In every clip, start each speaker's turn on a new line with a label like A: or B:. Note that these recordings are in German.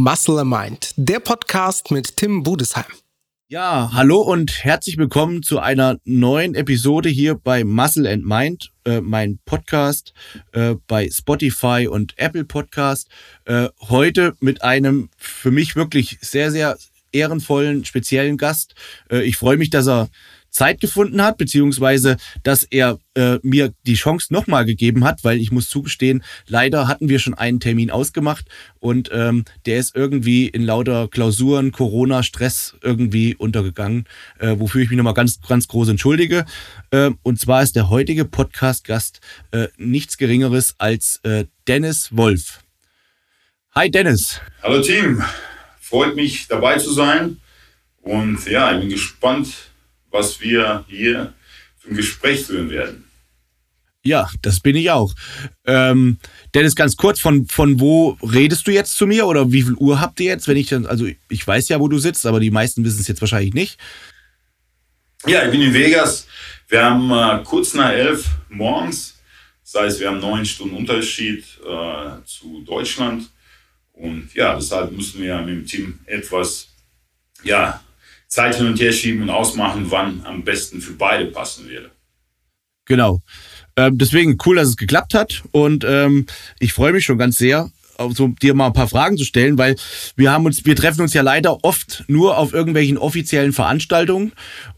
A: Muscle Mind, der Podcast mit Tim Budesheim.
B: Ja, hallo und herzlich willkommen zu einer neuen Episode hier bei Muscle and Mind, äh, mein Podcast äh, bei Spotify und Apple Podcast. Äh, heute mit einem für mich wirklich sehr, sehr ehrenvollen, speziellen Gast. Äh, ich freue mich, dass er Zeit gefunden hat, beziehungsweise dass er äh, mir die Chance nochmal gegeben hat, weil ich muss zugestehen, leider hatten wir schon einen Termin ausgemacht und ähm, der ist irgendwie in lauter Klausuren, Corona, Stress irgendwie untergegangen, äh, wofür ich mich nochmal ganz, ganz groß entschuldige. Äh, und zwar ist der heutige Podcast-Gast äh, nichts Geringeres als äh, Dennis Wolf. Hi Dennis.
C: Hallo Team, freut mich dabei zu sein und ja, ich bin gespannt, was wir hier für ein Gespräch führen werden.
B: Ja, das bin ich auch. Ähm, Dennis, ganz kurz, von, von wo redest du jetzt zu mir oder wie viel Uhr habt ihr jetzt? Wenn ich dann, also ich weiß ja, wo du sitzt, aber die meisten wissen es jetzt wahrscheinlich nicht.
C: Ja, ich bin in Vegas. Wir haben äh, kurz nach elf morgens. Das heißt, wir haben neun Stunden Unterschied äh, zu Deutschland. Und ja, deshalb müssen wir mit dem Team etwas ja, Zeit hin und her schieben und ausmachen, wann am besten für beide passen würde.
B: Genau. Ähm, deswegen cool, dass es geklappt hat und ähm, ich freue mich schon ganz sehr, so dir mal ein paar Fragen zu stellen, weil wir haben uns, wir treffen uns ja leider oft nur auf irgendwelchen offiziellen Veranstaltungen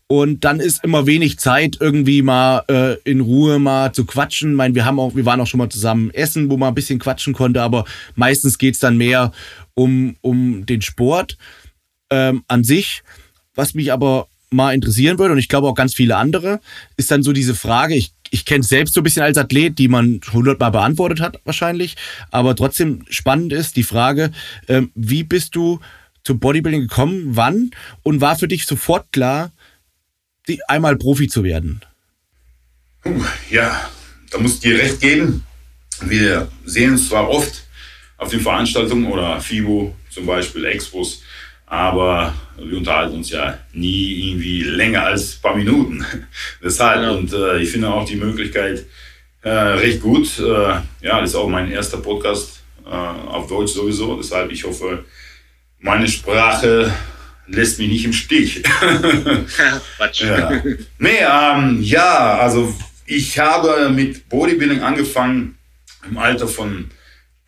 B: und dann ist immer wenig Zeit, irgendwie mal äh, in Ruhe mal zu quatschen. Ich meine, wir haben auch, wir waren auch schon mal zusammen essen, wo man ein bisschen quatschen konnte, aber meistens geht's dann mehr um, um den Sport ähm, an sich. Was mich aber mal interessieren würde, und ich glaube auch ganz viele andere, ist dann so diese Frage, ich, ich kenne es selbst so ein bisschen als Athlet, die man hundertmal beantwortet hat wahrscheinlich, aber trotzdem spannend ist die Frage, ähm, wie bist du zum Bodybuilding gekommen, wann und war für dich sofort klar, die, einmal Profi zu werden?
C: Ja, da muss ich dir recht geben. Wir sehen es zwar oft auf den Veranstaltungen oder FIBO zum Beispiel, Expos, aber wir unterhalten uns ja nie irgendwie länger als ein paar Minuten. Deshalb, ja. und äh, ich finde auch die Möglichkeit äh, recht gut. Äh, ja, das ist auch mein erster Podcast äh, auf Deutsch sowieso. Deshalb, ich hoffe, meine Sprache lässt mich nicht im Stich. Quatsch. ja. Nee, ähm, ja, also ich habe mit Bodybuilding angefangen im Alter von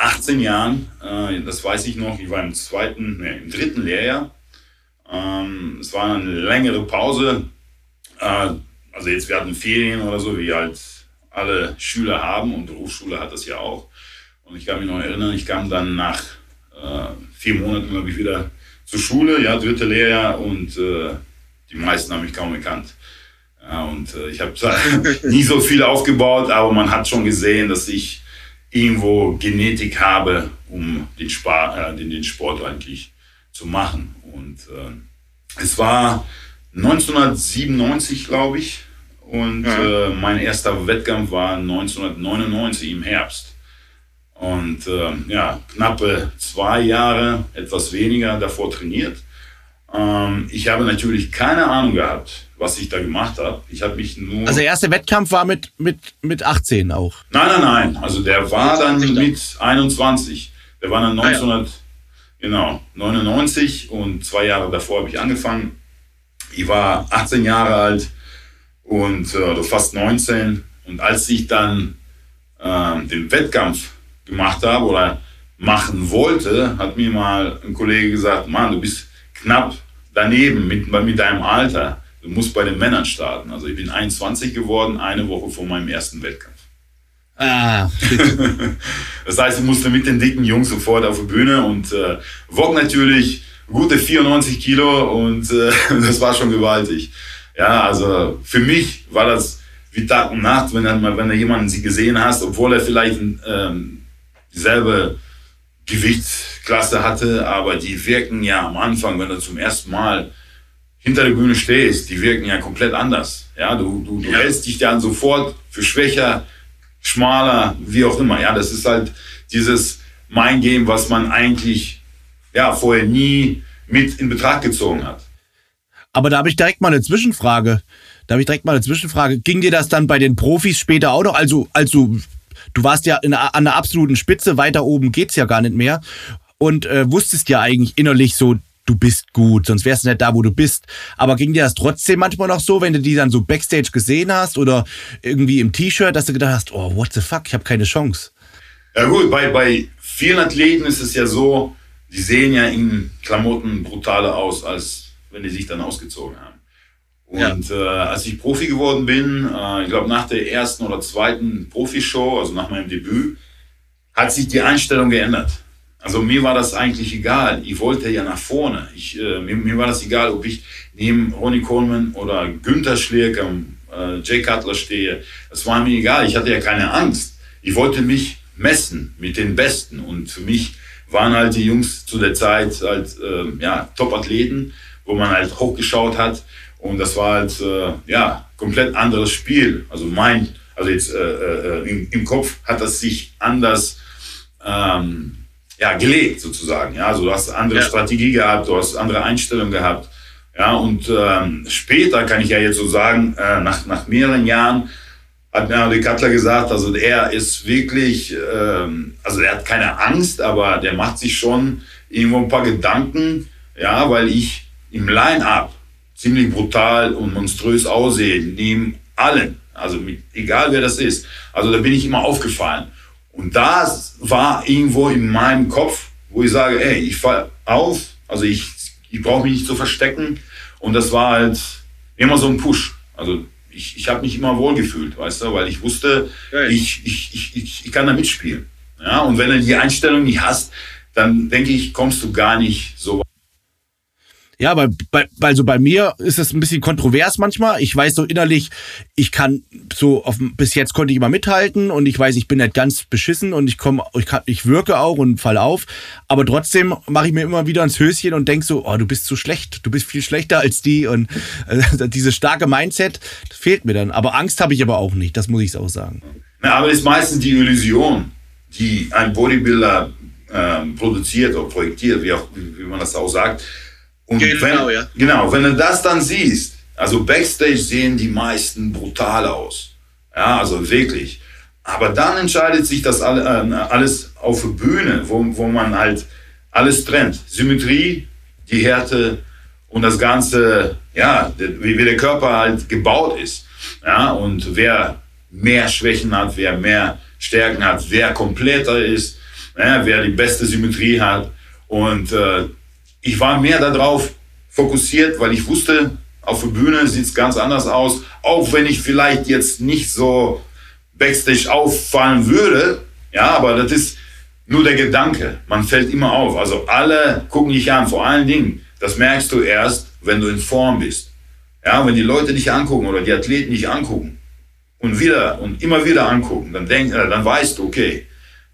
C: 18 Jahren, äh, das weiß ich noch, ich war im zweiten, nee, im dritten Lehrjahr. Ähm, es war eine längere Pause. Äh, also jetzt, wir hatten Ferien oder so, wie halt alle Schüler haben und Berufsschule hat das ja auch. Und ich kann mich noch erinnern, ich kam dann nach äh, vier Monaten, glaube ich, wieder zur Schule, ja, dritte Lehrjahr und äh, die meisten haben mich kaum gekannt. Ja, und äh, ich habe nie so viel aufgebaut, aber man hat schon gesehen, dass ich irgendwo Genetik habe, um den, Spar, äh, den, den Sport eigentlich zu machen. Und äh, es war 1997, glaube ich, und ja. äh, mein erster Wettkampf war 1999 im Herbst. Und äh, ja, knappe zwei Jahre, etwas weniger davor trainiert. Ähm, ich habe natürlich keine Ahnung gehabt, was ich da gemacht habe. Ich habe mich nur.
B: Also der erste Wettkampf war mit, mit, mit 18 auch?
C: Nein, nein, nein. Also der war dann mit 21. Der war dann 1900, ah, ja. genau, 99 und zwei Jahre davor habe ich angefangen. Ich war 18 Jahre alt und äh, fast 19. Und als ich dann äh, den Wettkampf gemacht habe oder machen wollte, hat mir mal ein Kollege gesagt, Mann, du bist knapp daneben mit, mit deinem Alter. Du musst bei den Männern starten. Also ich bin 21 geworden, eine Woche vor meinem ersten Wettkampf. Ah, das heißt, ich musste mit den dicken Jungs sofort auf die Bühne und äh, wog natürlich gute 94 Kilo und äh, das war schon gewaltig. Ja, also für mich war das wie Tag und Nacht, wenn, dann, wenn du jemanden sie gesehen hast, obwohl er vielleicht ähm, dieselbe Gewichtsklasse hatte, aber die wirken ja am Anfang, wenn du zum ersten Mal hinter der Bühne stehst, die wirken ja komplett anders. Ja, du, du, du ja. hältst dich dann sofort für schwächer, schmaler, wie auch immer. Ja, das ist halt dieses Mind-Game, was man eigentlich ja, vorher nie mit in Betracht gezogen hat.
B: Aber da habe ich direkt mal eine Zwischenfrage. Da habe ich direkt mal eine Zwischenfrage. Ging dir das dann bei den Profis später auch noch? Also, also du warst ja in, an der absoluten Spitze, weiter oben geht's ja gar nicht mehr. und äh, wusstest ja eigentlich innerlich so, du bist gut, sonst wärst du nicht da, wo du bist. Aber ging dir das trotzdem manchmal noch so, wenn du die dann so backstage gesehen hast oder irgendwie im T-Shirt, dass du gedacht hast, oh, what the fuck, ich habe keine Chance?
C: Ja gut, bei, bei vielen Athleten ist es ja so, die sehen ja in Klamotten brutaler aus, als wenn die sich dann ausgezogen haben. Und ja. äh, als ich Profi geworden bin, äh, ich glaube nach der ersten oder zweiten Profishow, also nach meinem Debüt, hat sich die Einstellung geändert. Also mir war das eigentlich egal. Ich wollte ja nach vorne. Ich, äh, mir, mir, war das egal, ob ich neben Ronnie Coleman oder Günther Schlierke, äh, Jay Cutler stehe. Das war mir egal. Ich hatte ja keine Angst. Ich wollte mich messen mit den Besten. Und für mich waren halt die Jungs zu der Zeit halt äh, ja, Top-Athleten, wo man halt hochgeschaut hat. Und das war halt äh, ja komplett anderes Spiel. Also mein, also jetzt äh, äh, im, im, Kopf hat das sich anders ähm, ja, gelegt sozusagen. Ja, also du hast andere ja. Strategie gehabt, du hast andere Einstellungen gehabt. Ja, und ähm, später kann ich ja jetzt so sagen, äh, nach, nach mehreren Jahren hat mir Henry Cutler gesagt, also er ist wirklich, ähm, also er hat keine Angst, aber der macht sich schon irgendwo ein paar Gedanken, ja, weil ich im Line-Up ziemlich brutal und monströs aussehe, neben allen, also mit, egal wer das ist. Also da bin ich immer aufgefallen. Und das war irgendwo in meinem Kopf, wo ich sage, ey, ich fall auf, also ich, ich brauche mich nicht zu verstecken. Und das war halt immer so ein Push. Also ich, ich habe mich immer wohlgefühlt, weißt du, weil ich wusste, ich, ich, ich, ich, ich kann da mitspielen. Ja, und wenn du die Einstellung nicht hast, dann denke ich, kommst du gar nicht so weit.
B: Ja, weil bei, also bei mir ist es ein bisschen kontrovers manchmal. Ich weiß so innerlich, ich kann so auf, bis jetzt konnte ich immer mithalten und ich weiß, ich bin nicht ganz beschissen und ich komme, ich, ich wirke auch und fall auf. Aber trotzdem mache ich mir immer wieder ins Höschen und denk so, oh, du bist zu schlecht, du bist viel schlechter als die und äh, dieses starke Mindset fehlt mir dann. Aber Angst habe ich aber auch nicht, das muss ich auch sagen.
C: Ja, aber es ist meistens die Illusion, die ein Bodybuilder äh, produziert oder projektiert, wie, auch, wie man das auch sagt und genau, wenn, ja. Genau, wenn du das dann siehst, also Backstage sehen die meisten brutal aus. Ja, also wirklich. Aber dann entscheidet sich das äh, alles auf der Bühne, wo, wo man halt alles trennt. Symmetrie, die Härte und das Ganze, ja, wie, wie der Körper halt gebaut ist. Ja, und wer mehr Schwächen hat, wer mehr Stärken hat, wer kompletter ist, ja, wer die beste Symmetrie hat. Und äh, ich war mehr darauf fokussiert, weil ich wusste, auf der Bühne sieht es ganz anders aus. Auch wenn ich vielleicht jetzt nicht so backstage auffallen würde. Ja, aber das ist nur der Gedanke. Man fällt immer auf. Also alle gucken dich an. Vor allen Dingen, das merkst du erst, wenn du in Form bist. Ja, wenn die Leute dich angucken oder die Athleten dich angucken und wieder und immer wieder angucken, dann denk, äh, dann weißt du, okay,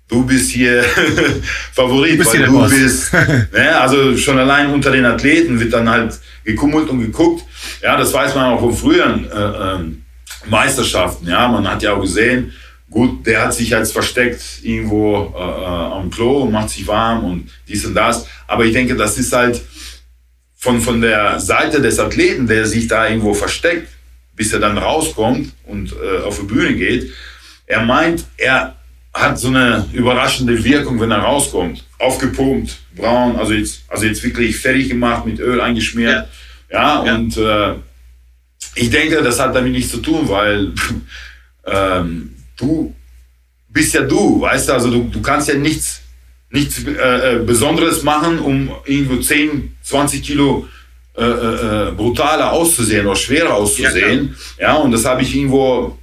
C: du bist hier Favorit, du bist weil du bist. ne, also schon allein unter den Athleten wird dann halt gekummelt und geguckt. Ja, das weiß man auch von früheren äh, ähm, Meisterschaften. Ja, man hat ja auch gesehen, gut, der hat sich jetzt versteckt irgendwo äh, äh, am Klo und macht sich warm und dies und das. Aber ich denke, das ist halt von, von der Seite des Athleten, der sich da irgendwo versteckt, bis er dann rauskommt und äh, auf die Bühne geht. Er meint, er hat so eine überraschende Wirkung, wenn er rauskommt. Aufgepumpt, braun, also jetzt, also jetzt wirklich fertig gemacht, mit Öl eingeschmiert. Ja, ja, ja. und äh, ich denke, das hat damit nichts zu tun, weil ähm, du bist ja du, weißt du, also du, du kannst ja nichts, nichts äh, äh Besonderes machen, um irgendwo 10, 20 Kilo äh, äh, äh, brutaler auszusehen oder schwerer auszusehen. Ja, ja und das habe ich irgendwo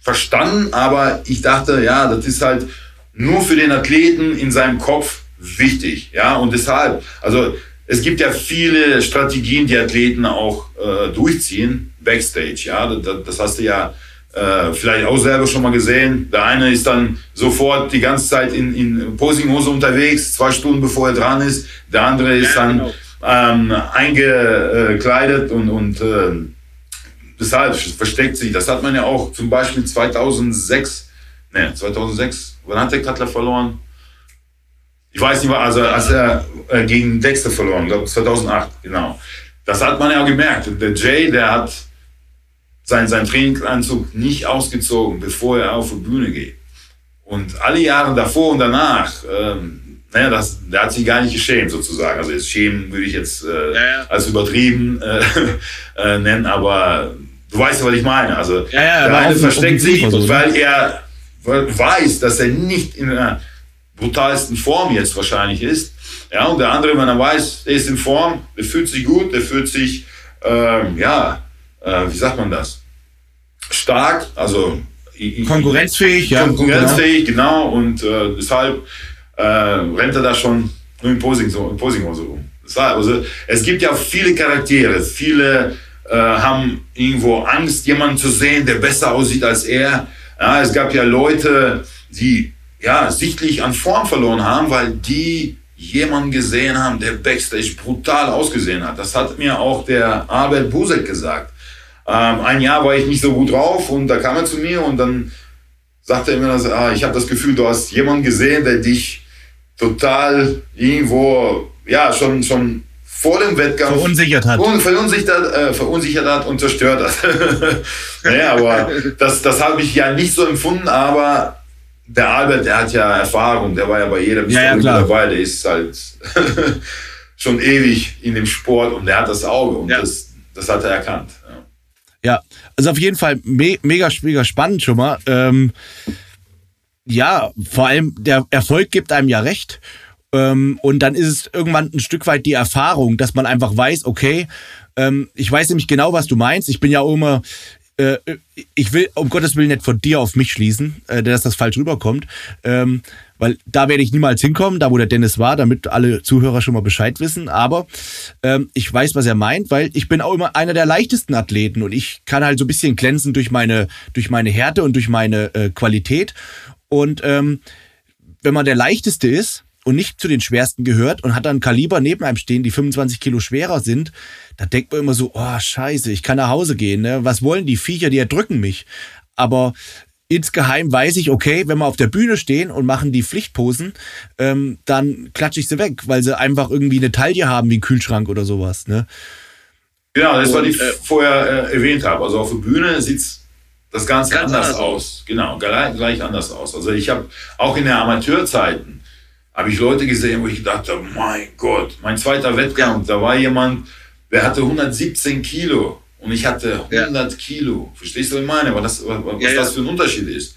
C: verstanden, aber ich dachte, ja, das ist halt nur für den Athleten in seinem Kopf wichtig. Ja, und deshalb, also es gibt ja viele Strategien, die Athleten auch äh, durchziehen, Backstage. Ja, das, das hast du ja äh, vielleicht auch selber schon mal gesehen. Der eine ist dann sofort die ganze Zeit in, in Posinghose unterwegs, zwei Stunden bevor er dran ist. Der andere ist ja, dann genau. ähm, eingekleidet und, und äh, Deshalb versteckt sich. Das hat man ja auch zum Beispiel 2006, ne, 2006, wann hat der Cutler verloren? Ich weiß nicht, also als er äh, gegen Dexter verloren, glaube 2008, genau. Das hat man ja gemerkt. Der Jay, der hat seinen, seinen Trainingsanzug nicht ausgezogen, bevor er auf die Bühne geht. Und alle Jahre davor und danach, ähm, naja, das, der hat sich gar nicht geschämt sozusagen. Also jetzt schämen würde ich jetzt äh, ja, ja. als übertrieben äh, äh, nennen, aber du weißt ja, was ich meine. Also ja, ja, der eine versteckt sich, so, weil er weiß, dass er nicht in einer brutalsten Form jetzt wahrscheinlich ist. Ja, und der andere, wenn er weiß, er ist in Form, der fühlt sich gut, der fühlt sich, ähm, ja, äh, wie sagt man das? Stark, also
B: konkurrenzfähig,
C: ja. Konkurrenzfähig, genau. genau und äh, deshalb äh, rennt er da schon nur in Posing, so, in Posing so rum. Also, es gibt ja viele Charaktere, viele äh, haben irgendwo Angst, jemanden zu sehen, der besser aussieht als er. Ja, es gab ja Leute, die ja sichtlich an Form verloren haben, weil die jemanden gesehen haben, der Backstage brutal ausgesehen hat. Das hat mir auch der Albert Busek gesagt. Ähm, ein Jahr war ich nicht so gut drauf und da kam er zu mir und dann sagte er mir, dass, ah, ich habe das Gefühl, du hast jemanden gesehen, der dich total irgendwo, ja, schon, schon vor dem Wettkampf
B: verunsichert hat,
C: verunsichert, äh, verunsichert hat und zerstört hat. naja, aber das, das habe ich ja nicht so empfunden, aber der Albert, der hat ja Erfahrung, der war ja bei jedem
B: ja, ja,
C: dabei, der ist halt schon ewig in dem Sport und der hat das Auge und ja. das, das hat er erkannt. Ja,
B: ja also auf jeden Fall me mega, mega spannend schon mal. Ähm, ja, vor allem der Erfolg gibt einem ja recht. Ähm, und dann ist es irgendwann ein Stück weit die Erfahrung, dass man einfach weiß, okay, ähm, ich weiß nämlich genau, was du meinst. Ich bin ja auch immer äh, ich will um Gottes Willen nicht von dir auf mich schließen, äh, dass das falsch rüberkommt, ähm, weil da werde ich niemals hinkommen, da wo der Dennis war, damit alle Zuhörer schon mal Bescheid wissen. Aber ich weiß, was er meint, weil ich bin auch immer einer der leichtesten Athleten und ich kann halt so ein bisschen glänzen durch meine, durch meine Härte und durch meine äh, Qualität. Und wenn man der leichteste ist, und nicht zu den schwersten gehört und hat dann Kaliber neben einem stehen, die 25 Kilo schwerer sind, da denkt man immer so, oh scheiße, ich kann nach Hause gehen. Ne? Was wollen die Viecher, die erdrücken mich? Aber insgeheim weiß ich, okay, wenn wir auf der Bühne stehen und machen die Pflichtposen, ähm, dann klatsche ich sie weg, weil sie einfach irgendwie eine Taille haben wie ein Kühlschrank oder sowas. Ne?
C: Genau, das, was ich äh, vorher äh, erwähnt habe. Also auf der Bühne sieht das Ganze ganz anders, anders aus. Genau, gleich, gleich anders aus. Also ich habe auch in der Amateurzeiten habe ich Leute gesehen, wo ich gedacht habe, mein Gott, mein zweiter Wettkampf, da war jemand, der hatte 117 Kilo und ich hatte 100 ja. Kilo. Verstehst du, was ich meine? Was, das, was ja, das für ein Unterschied ist.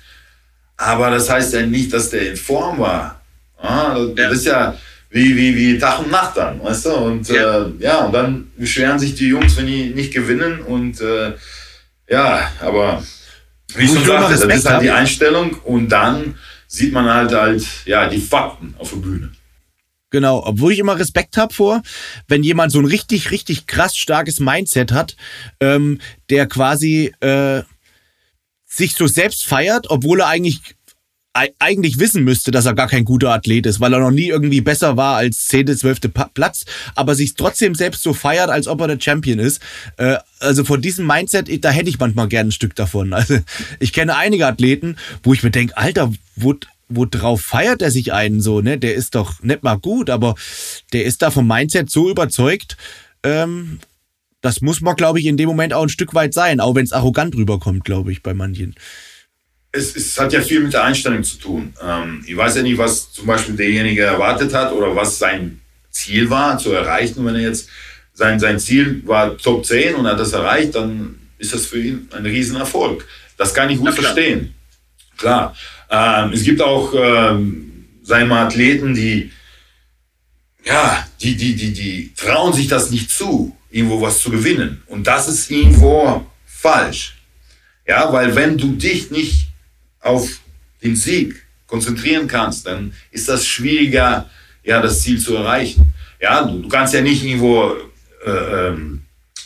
C: Aber das heißt ja nicht, dass der in Form war. Ah, das, das ist ja wie, wie, wie Tag und Nacht dann, weißt du? Und ja, äh, ja und dann beschweren sich die Jungs, wenn die nicht gewinnen. Und äh, ja, aber wie ich schon sagte, das ist halt die Einstellung und dann sieht man halt halt, ja, die Fakten auf der Bühne.
B: Genau, obwohl ich immer Respekt habe vor, wenn jemand so ein richtig, richtig krass starkes Mindset hat, ähm, der quasi äh, sich so selbst feiert, obwohl er eigentlich eigentlich wissen müsste, dass er gar kein guter Athlet ist, weil er noch nie irgendwie besser war als 10., 12. Platz, aber sich trotzdem selbst so feiert, als ob er der Champion ist. Äh, also von diesem Mindset, da hätte ich manchmal gern ein Stück davon. Also ich kenne einige Athleten, wo ich mir denke, Alter, wo, wo drauf feiert er sich einen so, ne? Der ist doch nicht mal gut, aber der ist da vom Mindset so überzeugt, ähm, das muss man, glaube ich, in dem Moment auch ein Stück weit sein, auch wenn es arrogant rüberkommt, glaube ich, bei manchen
C: es, es, hat ja viel mit der Einstellung zu tun. Ähm, ich weiß ja nicht, was zum Beispiel derjenige erwartet hat oder was sein Ziel war zu erreichen. wenn er jetzt sein, sein Ziel war Top 10 und hat das erreicht, dann ist das für ihn ein Riesenerfolg. Das kann ich gut klar. verstehen. Klar. Ähm, es gibt auch, ähm, sagen wir Athleten, die, ja, die, die, die, die trauen sich das nicht zu, irgendwo was zu gewinnen. Und das ist irgendwo falsch. Ja, weil wenn du dich nicht auf den Sieg konzentrieren kannst, dann ist das schwieriger, ja, das Ziel zu erreichen. Ja, du, du kannst ja nicht irgendwo äh, ähm,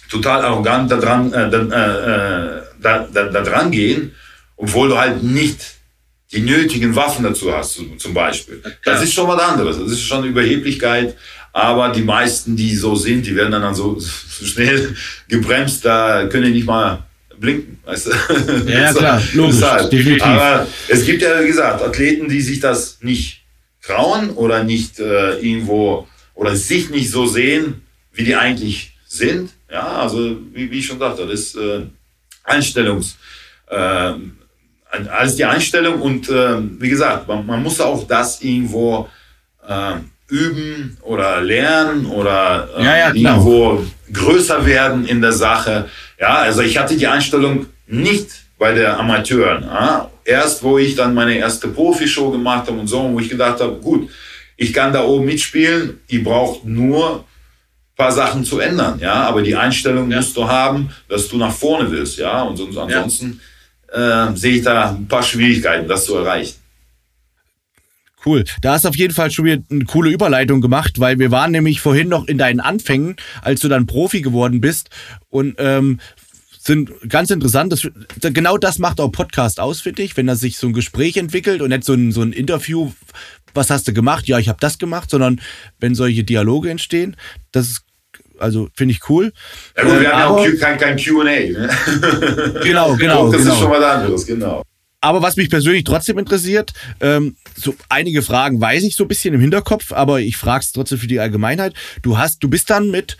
C: total arrogant da dran, äh, äh, da, da, da dran gehen, obwohl du halt nicht die nötigen Waffen dazu hast, zum Beispiel. Das ist schon was anderes. Das ist schon eine Überheblichkeit. Aber die meisten, die so sind, die werden dann so, so schnell gebremst, da können die nicht mal blinken. Weißt du?
B: Ja, klar, logisch, halt. definitiv.
C: Aber es gibt ja, wie gesagt, Athleten, die sich das nicht trauen oder nicht äh, irgendwo oder sich nicht so sehen, wie die eigentlich sind. Ja, also wie, wie ich schon sagte, das ist äh, Einstellungs. Äh, alles die Einstellung und äh, wie gesagt, man, man muss auch das irgendwo äh, üben oder lernen oder äh,
B: Ja, ja,
C: irgendwo größer werden in der Sache. Ja, also ich hatte die Einstellung nicht bei der Amateuren. Ja? Erst, wo ich dann meine erste Profishow gemacht habe und so, wo ich gedacht habe, gut, ich kann da oben mitspielen, ihr braucht nur paar Sachen zu ändern, ja, aber die Einstellung musst du haben, dass du nach vorne willst, ja, und sonst, ansonsten äh, sehe ich da ein paar Schwierigkeiten, das zu erreichen.
B: Cool. Da hast du auf jeden Fall schon wieder eine coole Überleitung gemacht, weil wir waren nämlich vorhin noch in deinen Anfängen, als du dann Profi geworden bist und ähm, sind ganz interessant. Das, genau das macht auch Podcast aus, finde ich, wenn da sich so ein Gespräch entwickelt und nicht so ein, so ein Interview, was hast du gemacht? Ja, ich habe das gemacht, sondern wenn solche Dialoge entstehen, das ist also finde ich cool.
C: Ja, gut, wir
B: Äh,
C: haben ja auch kein, kein QA. Ne?
B: Genau, genau.
C: das
B: genau.
C: ist schon was anderes, genau.
B: Aber was mich persönlich trotzdem interessiert, ähm, so einige Fragen weiß ich so ein bisschen im Hinterkopf, aber ich frage es trotzdem für die Allgemeinheit. Du hast, du bist dann mit,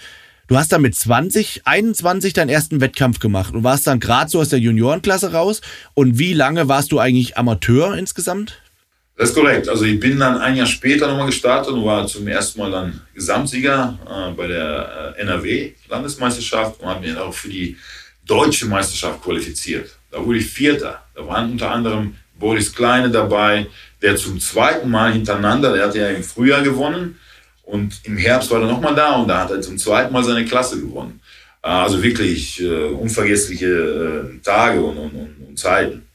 B: du hast dann mit 20, 21 deinen ersten Wettkampf gemacht und warst dann gerade so aus der Juniorenklasse raus. Und wie lange warst du eigentlich Amateur insgesamt?
C: Das ist korrekt. Also ich bin dann ein Jahr später nochmal gestartet und war zum ersten Mal dann Gesamtsieger äh, bei der äh, NRW-Landesmeisterschaft und habe mich auch für die deutsche Meisterschaft qualifiziert. Da wurde ich Vierter. Da waren unter anderem Boris Kleine dabei, der zum zweiten Mal hintereinander, der hatte ja im Frühjahr gewonnen und im Herbst war er nochmal da und da hat er zum zweiten Mal seine Klasse gewonnen. Äh, Also wirklich äh, unvergessliche äh, Tage und, und, und, und Zeiten.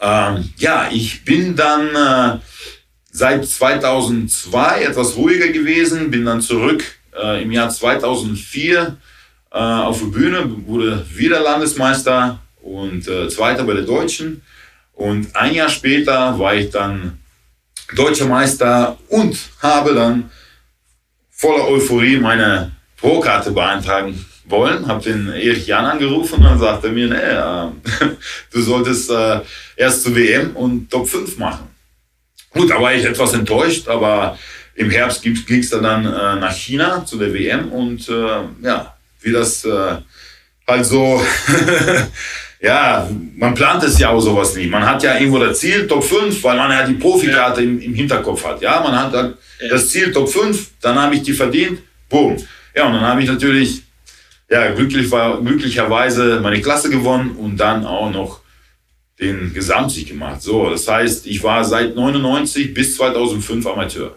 C: Ähm, ja, ich bin dann äh, seit 2002 etwas ruhiger gewesen, bin dann zurück äh, im Jahr 2004 äh, auf die Bühne, wurde wieder Landesmeister und äh, Zweiter bei der Deutschen. Und ein Jahr später war ich dann Deutscher Meister und habe dann voller Euphorie meine Pro-Karte beantragen wollen. Habe den Erich Jan angerufen und dann sagte er mir, nee, äh, du solltest äh, erst zur WM und Top 5 machen. Gut, da war ich etwas enttäuscht, aber im Herbst ging es dann, dann äh, nach China zu der WM und äh, ja, wie das äh, halt so, ja, man plant es ja auch sowas nie. Man hat ja irgendwo das Ziel, Top 5, weil man ja die Profikarte im, im Hinterkopf hat. Ja, man hat dann das Ziel Top 5, dann habe ich die verdient, boom. Ja, und dann habe ich natürlich, ja, glücklich war, glücklicherweise meine Klasse gewonnen und dann auch noch den Gesamtsieg gemacht. So, das heißt, ich war seit 99 bis 2005 Amateur.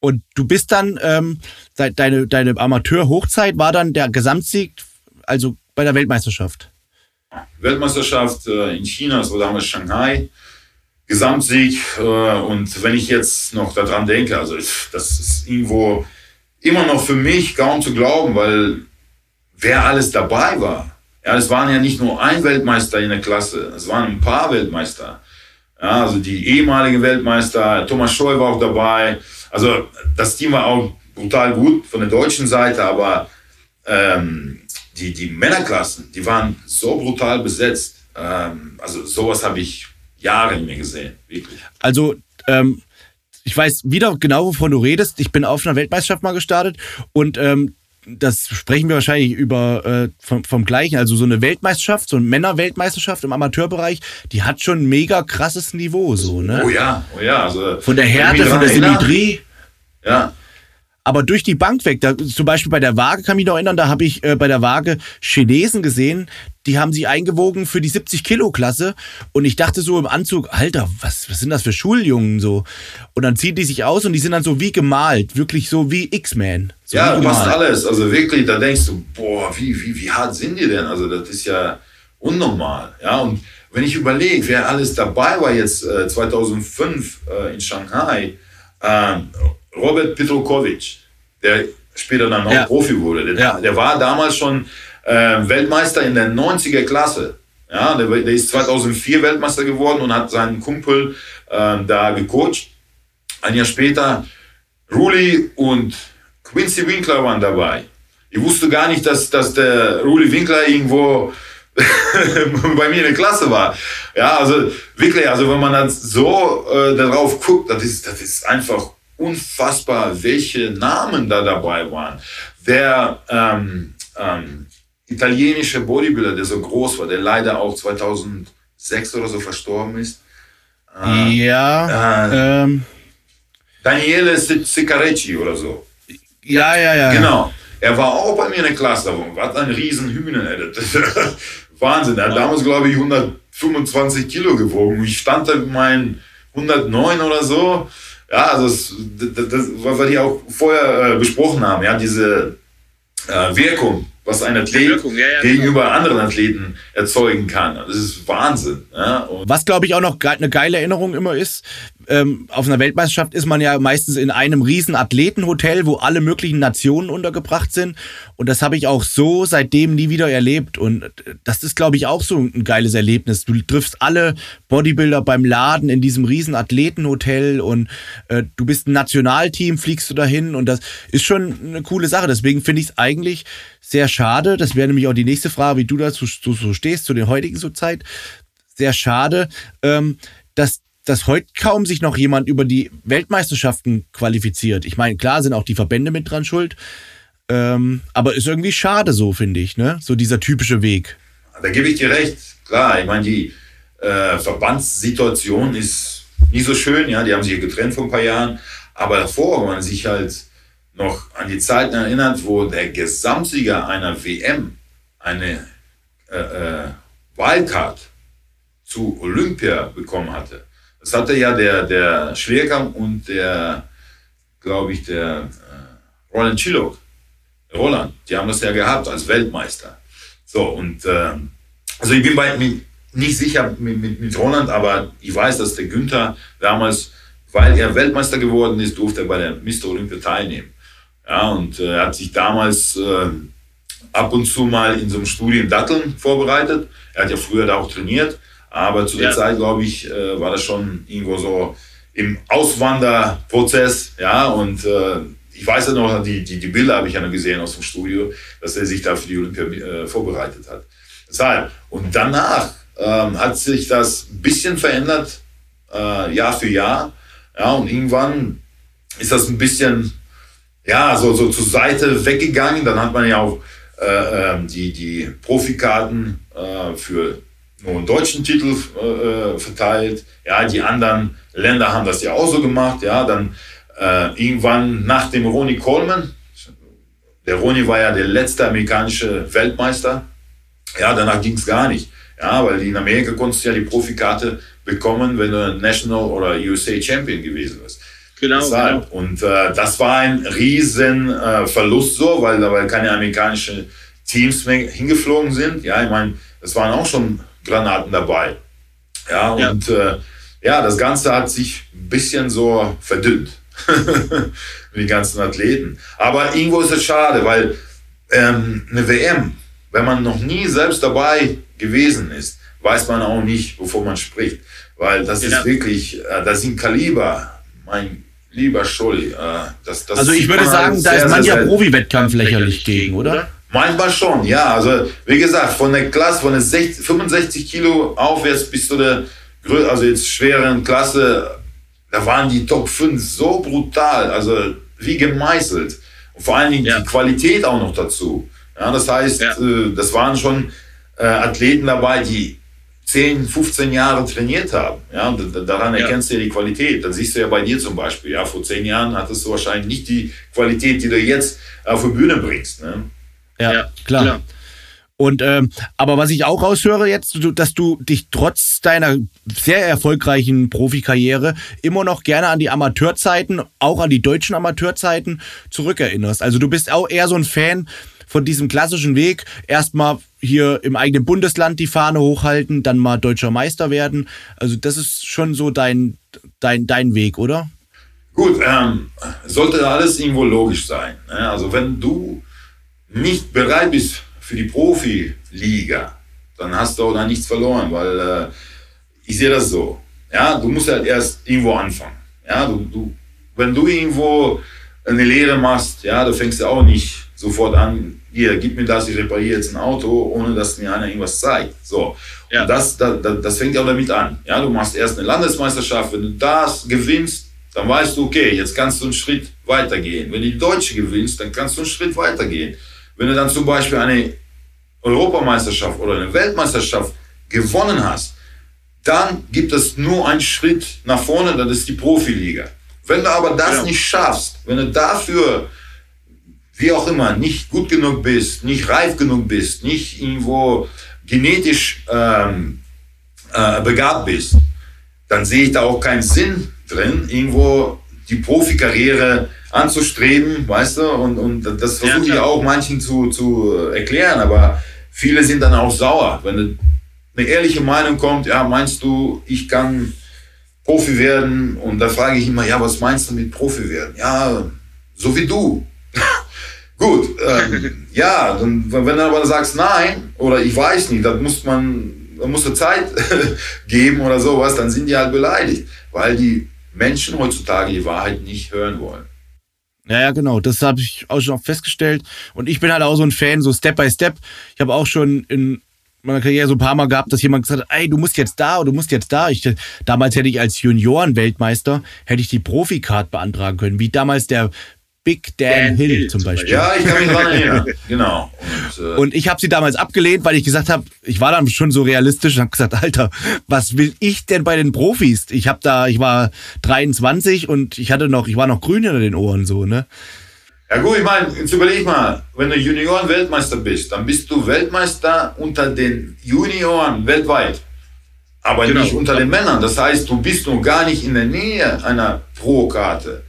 B: Und du bist dann, ähm, de- deine, deine Amateur-Hochzeit war dann der Gesamtsieg, also bei der Weltmeisterschaft.
C: Weltmeisterschaft äh, in China, das war damals Shanghai, Gesamtsieg. Äh, und wenn ich jetzt noch daran denke, also das ist irgendwo immer noch für mich kaum zu glauben, weil wer alles dabei war. Ja, es waren ja nicht nur ein Weltmeister in der Klasse, es waren ein paar Weltmeister. Ja, also die ehemaligen Weltmeister, Thomas Scholl war auch dabei. Also das Team war auch brutal gut von der deutschen Seite, aber ähm, die, die Männerklassen, die waren so brutal besetzt. Ähm, also sowas habe ich Jahre nicht mehr gesehen, wirklich.
B: Also, ähm, ich weiß wieder genau, wovon du redest. Ich bin auf einer Weltmeisterschaft mal gestartet und ähm, das sprechen wir wahrscheinlich über äh, vom, vom gleichen. Also so eine Weltmeisterschaft, so eine Männerweltmeisterschaft im Amateurbereich, die hat schon ein mega krasses Niveau, so, ne?
C: Oh ja, oh ja. Also,
B: Von der Härte, von der
C: erinnere,
B: Symmetrie.
C: Ja,
B: Aber durch die Bank weg, da, zum Beispiel bei der Waage kann mich noch erinnern, da habe ich äh, bei der Waage Chinesen gesehen, die haben sie eingewogen für die 70 Kilo Klasse und ich dachte so im Anzug, Alter, was, was sind das für Schuljungen so? Und dann ziehen die sich aus und die sind dann so wie gemalt, wirklich so wie X-Men. So
C: ja
B: wie
C: passt
B: gemalt.
C: alles. Also wirklich, da denkst du, boah, wie, wie, wie hart sind die denn? Also das ist ja unnormal. Ja, und wenn ich überlege, wer alles dabei war jetzt äh, 2005 äh, in Shanghai, ähm, Robert Petrokovic, der später dann auch
B: Ja.
C: Profi wurde, der,
B: Ja.
C: der war damals schon äh, Weltmeister in der 90er Klasse. Ja, der, der ist 2004 Weltmeister geworden und hat seinen Kumpel ähm, da gecoacht. Ein Jahr später Ruli und Quincy Winkler waren dabei. Ich wusste gar nicht, dass, dass der Ruli Winkler irgendwo bei mir in der Klasse war. Ja, also wirklich, also wenn man dann so äh, darauf guckt, das ist, das ist einfach unfassbar, welche Namen da dabei waren. Der ähm, ähm, italienische Bodybuilder, der so groß war, der leider auch 2006 oder so verstorben ist.
B: Ja, ähm,
C: Daniele Sicarecci oder so.
B: Ja, ja, ja.
C: Genau. Er war auch bei mir in der Klasse. Hat ein riesen Hühner. Wahnsinn. Er hat damals, glaube ich, 125 Kilo gewogen. Ich stand da mit meinen 109 oder so. Ja, also das, das, das was wir auch vorher äh, besprochen haben, ja, diese äh, Wirkung, was ein Athlet Wirkung, ja, ja, gegenüber genau. anderen Athleten erzeugen kann. Das ist Wahnsinn. Ja.
B: was, glaube ich, auch noch eine geile Erinnerung immer ist, ähm, auf einer Weltmeisterschaft ist man ja meistens in einem riesen Athletenhotel, wo alle möglichen Nationen untergebracht sind. Und das habe ich auch so seitdem nie wieder erlebt. Und das ist, glaube ich, auch so ein geiles Erlebnis. Du triffst alle Bodybuilder beim Laden in diesem riesen Athletenhotel und äh, du bist ein Nationalteam, fliegst du dahin und das ist schon eine coole Sache. Deswegen finde ich es eigentlich sehr schade. Das wäre nämlich auch die nächste Frage, wie du dazu so stehst, zu der heutigen so Zeit. Sehr schade, ähm, dass dass heute kaum sich noch jemand über die Weltmeisterschaften qualifiziert. Ich meine, klar sind auch die Verbände mit dran schuld, ähm, aber ist irgendwie schade so, finde ich, ne? So dieser typische Weg.
C: Da gebe ich dir recht. Klar, ich meine, die äh, Verbandssituation ist nicht so schön, ja, die haben sich getrennt vor ein paar Jahren, aber davor, wenn man sich halt noch an die Zeiten erinnert, wo der Gesamtsieger einer WM eine äh, äh, Wildcard zu Olympia bekommen hatte, das hatte ja der, der Schwerkampf und der, glaube ich, der äh, Roland Chilok, Roland, die haben das ja gehabt als Weltmeister. So, und äh, also ich bin bei, nicht sicher mit, mit, mit Roland, aber ich weiß, dass der Günther damals, weil er Weltmeister geworden ist, durfte er bei der Mr. Olympia teilnehmen. Ja, und äh, er hat sich damals äh, ab und zu mal in so einem Studium Datteln vorbereitet. Er hat ja früher da auch trainiert. Aber zu der ja. Zeit, glaube ich, äh, war das schon irgendwo so im Auswanderprozess. Ja, und äh, ich weiß ja noch, die, die, die Bilder habe ich ja noch gesehen aus dem Studio, dass er sich da für die Olympia äh, vorbereitet hat. Deshalb. Und danach ähm, hat sich das ein bisschen verändert, äh, Jahr für Jahr. Ja, und irgendwann ist das ein bisschen, ja, so, so zur Seite weggegangen. Dann hat man ja auch äh, ähm, die, die Profikarten äh, für nur einen deutschen Titel äh, verteilt. Ja, die anderen Länder haben das ja auch so gemacht. Ja, dann äh, irgendwann nach dem Ronnie Coleman, der Ronnie war ja der letzte amerikanische Weltmeister. Ja, danach ging es gar nicht. Ja, weil in Amerika konntest du ja die Profikarte bekommen, wenn du National oder USA Champion gewesen bist. Genau. genau. Und äh, das war ein riesen äh, Verlust so, weil da keine amerikanischen Teams mehr hingeflogen sind. Ja, ich meine, das waren auch schon Granaten dabei. Ja, und ja. Äh, ja, das Ganze hat sich ein bisschen so verdünnt. mit den ganzen Athleten. Aber irgendwo ist es schade, weil ähm, eine WM, wenn man noch nie selbst dabei gewesen ist, weiß man auch nicht, wovon man spricht. Weil das ja. ist wirklich, äh, das sind Kaliber, mein lieber Scholli. Äh, das, das
B: also ich würde sagen, da ist mancher Profi-Wettkampf lächerlich gegen, oder?
C: Manchmal schon, ja. Also wie gesagt, von der Klasse, von der 60, 65 Kilo aufwärts bis zu der also jetzt schweren Klasse, da waren die Top 5 so brutal, also wie gemeißelt. Und vor allen Dingen ja. die Qualität auch noch dazu. Ja, das heißt, ja. äh, das waren schon äh, Athleten dabei, die 10, 15 Jahre trainiert haben. Ja, daran erkennst du ja die Qualität. Dann siehst du ja bei dir zum Beispiel, ja, vor 10 Jahren hattest du wahrscheinlich nicht die Qualität, die du jetzt auf die Bühne bringst. Ne?
B: Ja, ja klar. klar. Und ähm, aber was ich auch raushöre jetzt, dass du dich trotz deiner sehr erfolgreichen Profikarriere immer noch gerne an die Amateurzeiten, auch an die deutschen Amateurzeiten zurückerinnerst. Also du bist auch eher so ein Fan von diesem klassischen Weg. Erstmal hier im eigenen Bundesland die Fahne hochhalten, dann mal deutscher Meister werden. Also das ist schon so dein dein dein Weg, oder?
C: Gut, ähm, sollte alles irgendwo logisch sein. Ne? Also wenn du nicht bereit bist für die Profiliga, dann hast du auch da nichts verloren, weil äh, ich sehe das so. Ja, du musst halt erst irgendwo anfangen. Ja, du, du, wenn du irgendwo eine Lehre machst, ja, du fängst ja auch nicht sofort an, hier, gib mir das, ich repariere jetzt ein Auto, ohne dass mir einer irgendwas zeigt. So. Ja. Und das, das, das fängt auch damit an. Ja, du machst erst eine Landesmeisterschaft, wenn du das gewinnst, dann weißt du, okay, jetzt kannst du einen Schritt weitergehen. Wenn du die Deutsche gewinnst, dann kannst du einen Schritt weitergehen. Wenn du dann zum Beispiel eine Europameisterschaft oder eine Weltmeisterschaft gewonnen hast, dann gibt es nur einen Schritt nach vorne, das ist die Profiliga. Wenn du aber das ja. nicht schaffst, wenn du dafür, wie auch immer, nicht gut genug bist, nicht reif genug bist, nicht irgendwo genetisch ähm, äh, begabt bist, dann sehe ich da auch keinen Sinn drin, irgendwo die Profikarriere anzustreben, weißt du, und, und das versuche ja, ich auch manchen zu, zu erklären, aber viele sind dann auch sauer, wenn eine ehrliche Meinung kommt, ja, meinst du, ich kann Profi werden? Und da frage ich immer, ja, was meinst du mit Profi werden? Ja, so wie du. Gut, ähm, ja, dann, wenn du aber sagst, nein, oder ich weiß nicht, dann muss man, dann musst du Zeit geben oder sowas, dann sind die halt beleidigt, weil die Menschen heutzutage die Wahrheit nicht hören wollen.
B: Ja, ja, genau. Das habe ich auch schon festgestellt. Und ich bin halt auch so ein Fan, so Step by Step. Ich habe auch schon in meiner Karriere so ein paar Mal gehabt, dass jemand gesagt hat, ey, du musst jetzt da oder du musst jetzt da. Ich, damals hätte ich als Junioren-Weltmeister, hätte ich die Profi-Card beantragen können, wie damals der Big Dan, Dan Hill, Hill, zum Beispiel.
C: Ja, ich kann mich daran erinnern. genau.
B: Und, äh und ich habe sie damals abgelehnt, weil ich gesagt habe, ich war dann schon so realistisch und habe gesagt, Alter, was will ich denn bei den Profis? Ich habe da, ich war 23 und ich hatte noch, ich war noch grün hinter den Ohren so, ne?
C: Ja gut, ich meine, jetzt überleg mal, wenn du Junioren-Weltmeister bist, dann bist du Weltmeister unter den Junioren weltweit, aber genau. nicht unter den Männern. Das heißt, du bist noch gar nicht in der Nähe einer Pro-Karte.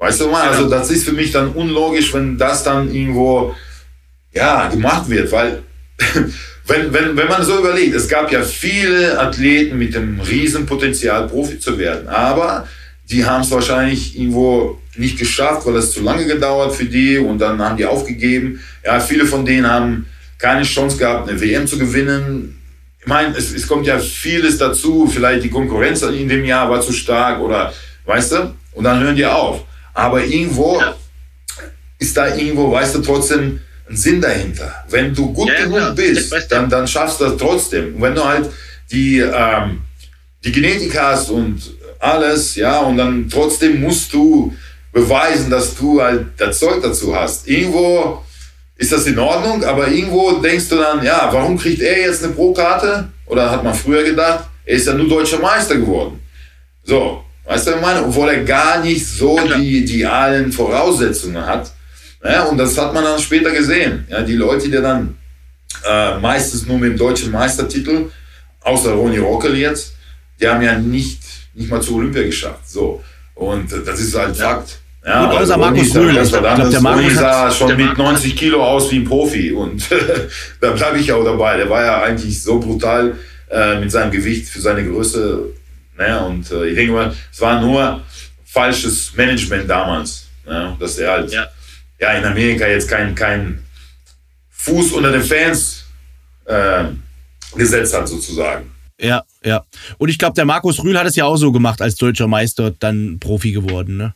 C: Weißt du mal, also das ist für mich dann unlogisch, wenn das dann irgendwo ja, gemacht wird, weil wenn, wenn, wenn man so überlegt, es gab ja viele Athleten mit dem Riesenpotenzial, Profi zu werden, aber die haben es wahrscheinlich irgendwo nicht geschafft, weil es zu lange gedauert für die und dann haben die aufgegeben. Ja, viele von denen haben keine Chance gehabt, eine WM zu gewinnen. Ich meine, es, es kommt ja vieles dazu, vielleicht die Konkurrenz in dem Jahr war zu stark oder, weißt du, und dann hören die auf. Aber irgendwo ja. ist da irgendwo, weißt du, trotzdem ein Sinn dahinter. Wenn du gut ja, genug bist, dann, dann schaffst du das trotzdem. Wenn du halt die, ähm, die Genetik hast und alles, ja, und dann trotzdem musst du beweisen, dass du halt das Zeug dazu hast. Irgendwo ist das in Ordnung, aber irgendwo denkst du dann, ja, warum kriegt er jetzt eine Pro-Karte? Oder hat man früher gedacht, er ist ja nur deutscher Meister geworden. So, Weißt du, was ich meine? Obwohl er gar nicht so die idealen Voraussetzungen hat. Ja, und das hat man dann später gesehen. Ja, die Leute, die dann äh, meistens nur mit dem deutschen Meistertitel, außer Ronny Rockel jetzt, die haben ja nicht, nicht mal zur Olympia geschafft. So. Und das ist halt ja. Fakt. Ja,
B: Gut, außer Markus Rühl.
C: War dann, der Markus sah schon mit 90 Kilo aus wie ein Profi. Und da bleibe ich auch dabei. Der war ja eigentlich so brutal äh, mit seinem Gewicht für seine Größe Ne? Und äh, ich denke mal, es war nur falsches Management damals, ne? dass er halt ja. ja. in Amerika jetzt kein, kein Fuß unter den Fans äh, gesetzt hat, sozusagen.
B: Ja, ja. Und ich glaube, der Markus Rühl hat es ja auch so gemacht, als deutscher Meister dann Profi geworden, ne?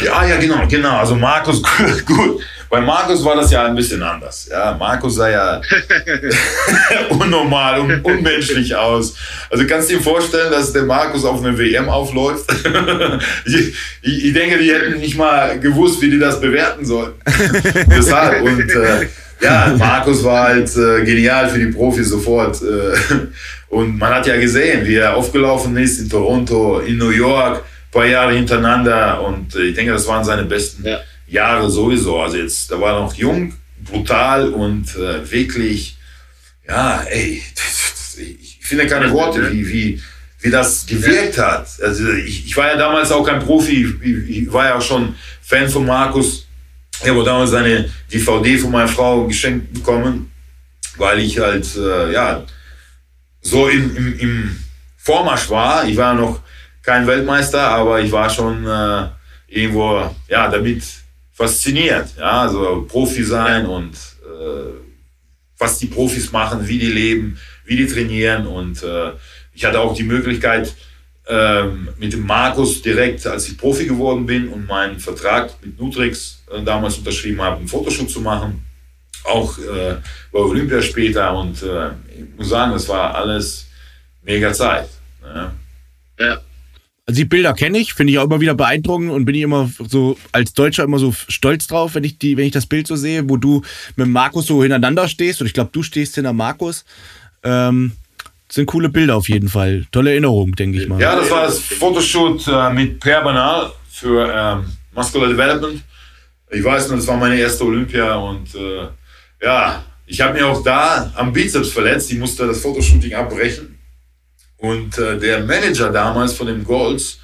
C: Ja, ja, genau, genau. Also Markus, gut. Bei Markus war das ja ein bisschen anders. Ja, Markus sah ja unnormal und unmenschlich aus. Also kannst du dir vorstellen, dass der Markus auf eine WM aufläuft? ich, ich, denke, die hätten nicht mal gewusst, wie die das bewerten sollten. Deshalb. Und äh, ja, Markus war halt äh, genial für die Profis sofort. Äh, und man hat ja gesehen, wie er aufgelaufen ist in Toronto, in New York paar Jahre hintereinander und äh, ich denke, das waren seine besten ja. Jahre sowieso. Also jetzt, da war er noch jung, brutal und äh, wirklich, ja, ey, ich finde keine Worte, wie, wie, wie das gewirkt hat. Also ich, ich war ja damals auch kein Profi, ich, ich war ja schon Fan von Markus. Ich habe damals seine DVD von meiner Frau geschenkt bekommen, weil ich halt, äh, ja, so im, im, im Vormarsch war. Ich war noch kein Weltmeister, aber ich war schon äh, irgendwo ja, damit fasziniert. Ja, also Profi sein und äh, was die Profis machen, wie die leben, wie die trainieren. Und äh, ich hatte auch die Möglichkeit, ähm, mit dem Markus direkt, als ich Profi geworden bin und meinen Vertrag mit Nutrix äh, damals unterschrieben habe, einen Fotoshoot zu machen. Auch äh, bei Olympia später. Und äh, ich muss sagen, es war alles mega Zeit.
B: Ja. ja. Also die Bilder kenne ich, finde ich auch immer wieder beeindruckend und bin ich immer so als Deutscher immer so stolz drauf, wenn ich die, wenn ich das Bild so sehe, wo du mit Markus so hintereinander stehst und ich glaube, du stehst hinter Markus. Ähm, sind coole Bilder auf jeden Fall. Tolle Erinnerung, denke ich mal.
C: Ja, das war das Fotoshoot äh, mit Pierre Banal für ähm, Muscular Development. Ich weiß nur, das war meine erste Olympia und äh, ja, ich habe mir auch da am Bizeps verletzt. Ich musste das Fotoshooting abbrechen. Und äh, der Manager damals von den Golds,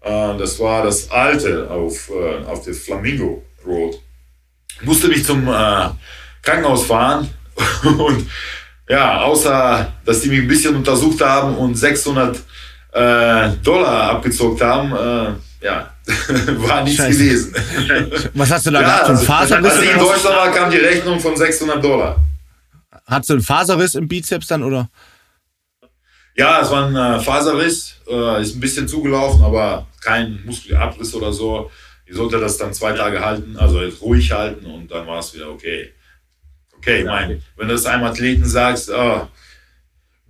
C: äh, das war das alte auf, äh, auf der Flamingo Road, musste mich zum äh, Krankenhaus fahren und ja, außer dass die mich ein bisschen untersucht haben und 600 äh, Dollar abgezogen haben, äh, ja, war nichts Scheiße. gewesen.
B: Was hast du da ja, gehabt?
C: Also, Faserriss? Als ich in Deutschland war, kam die Rechnung von 600 Dollar.
B: Hast du einen Faserriss im Bizeps dann, oder?
C: Ja, es war ein äh, Faserriss, äh, ist ein bisschen zugelaufen, aber kein Muskelabriss oder so. Ich sollte das dann zwei Tage halten, also ruhig halten und dann war es wieder okay. Okay, ich meine, wenn du das einem Athleten sagst, oh,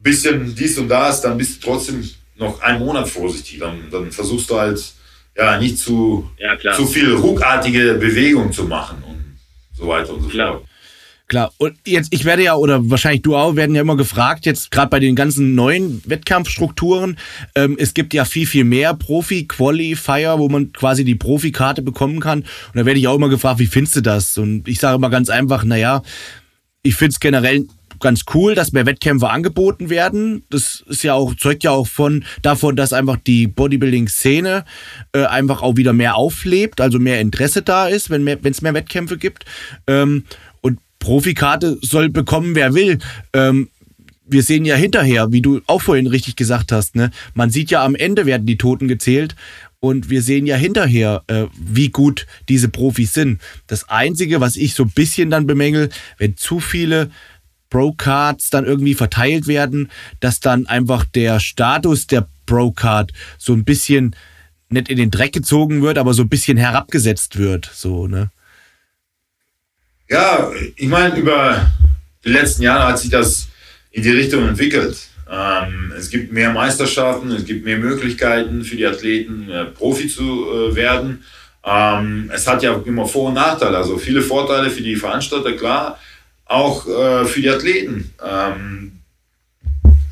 C: bisschen dies und das, dann bist du trotzdem noch einen Monat vorsichtig. Dann, dann versuchst du halt ja nicht zu, ja, zu viel ruckartige Bewegung zu machen und so weiter und so klar. fort.
B: Klar, und jetzt, ich werde ja, oder wahrscheinlich du auch, werden ja immer gefragt, jetzt gerade bei den ganzen neuen Wettkampfstrukturen, ähm, es gibt ja viel, viel mehr Profi-Qualifier, wo man quasi die Profikarte bekommen kann. Und da werde ich auch immer gefragt, wie findest du das? Und ich sage immer ganz einfach, naja, ich finde es generell ganz cool, dass mehr Wettkämpfe angeboten werden. Das ist ja auch, zeugt ja auch von davon, dass einfach die Bodybuilding-Szene äh, einfach auch wieder mehr auflebt, also mehr Interesse da ist, wenn es mehr, Wettkämpfe gibt. Ähm, Profikarte soll bekommen, wer will. Ähm, wir sehen ja hinterher, wie du auch vorhin richtig gesagt hast, ne? Man sieht ja am Ende werden die Toten gezählt und wir sehen ja hinterher, äh, wie gut diese Profis sind. Das Einzige, was ich so ein bisschen dann bemängel, wenn zu viele Pro-Cards dann irgendwie verteilt werden, dass dann einfach der Status der Pro-Card so ein bisschen nicht in den Dreck gezogen wird, aber so ein bisschen herabgesetzt wird, so, ne?
C: Ja, ich meine, über die letzten Jahre hat sich das in die Richtung entwickelt. Ähm, es gibt mehr Meisterschaften, es gibt mehr Möglichkeiten für die Athleten, äh, Profi zu äh, werden. Ähm, es hat ja immer Vor- und Nachteile, also viele Vorteile für die Veranstalter, klar, auch äh, für die Athleten. Ähm,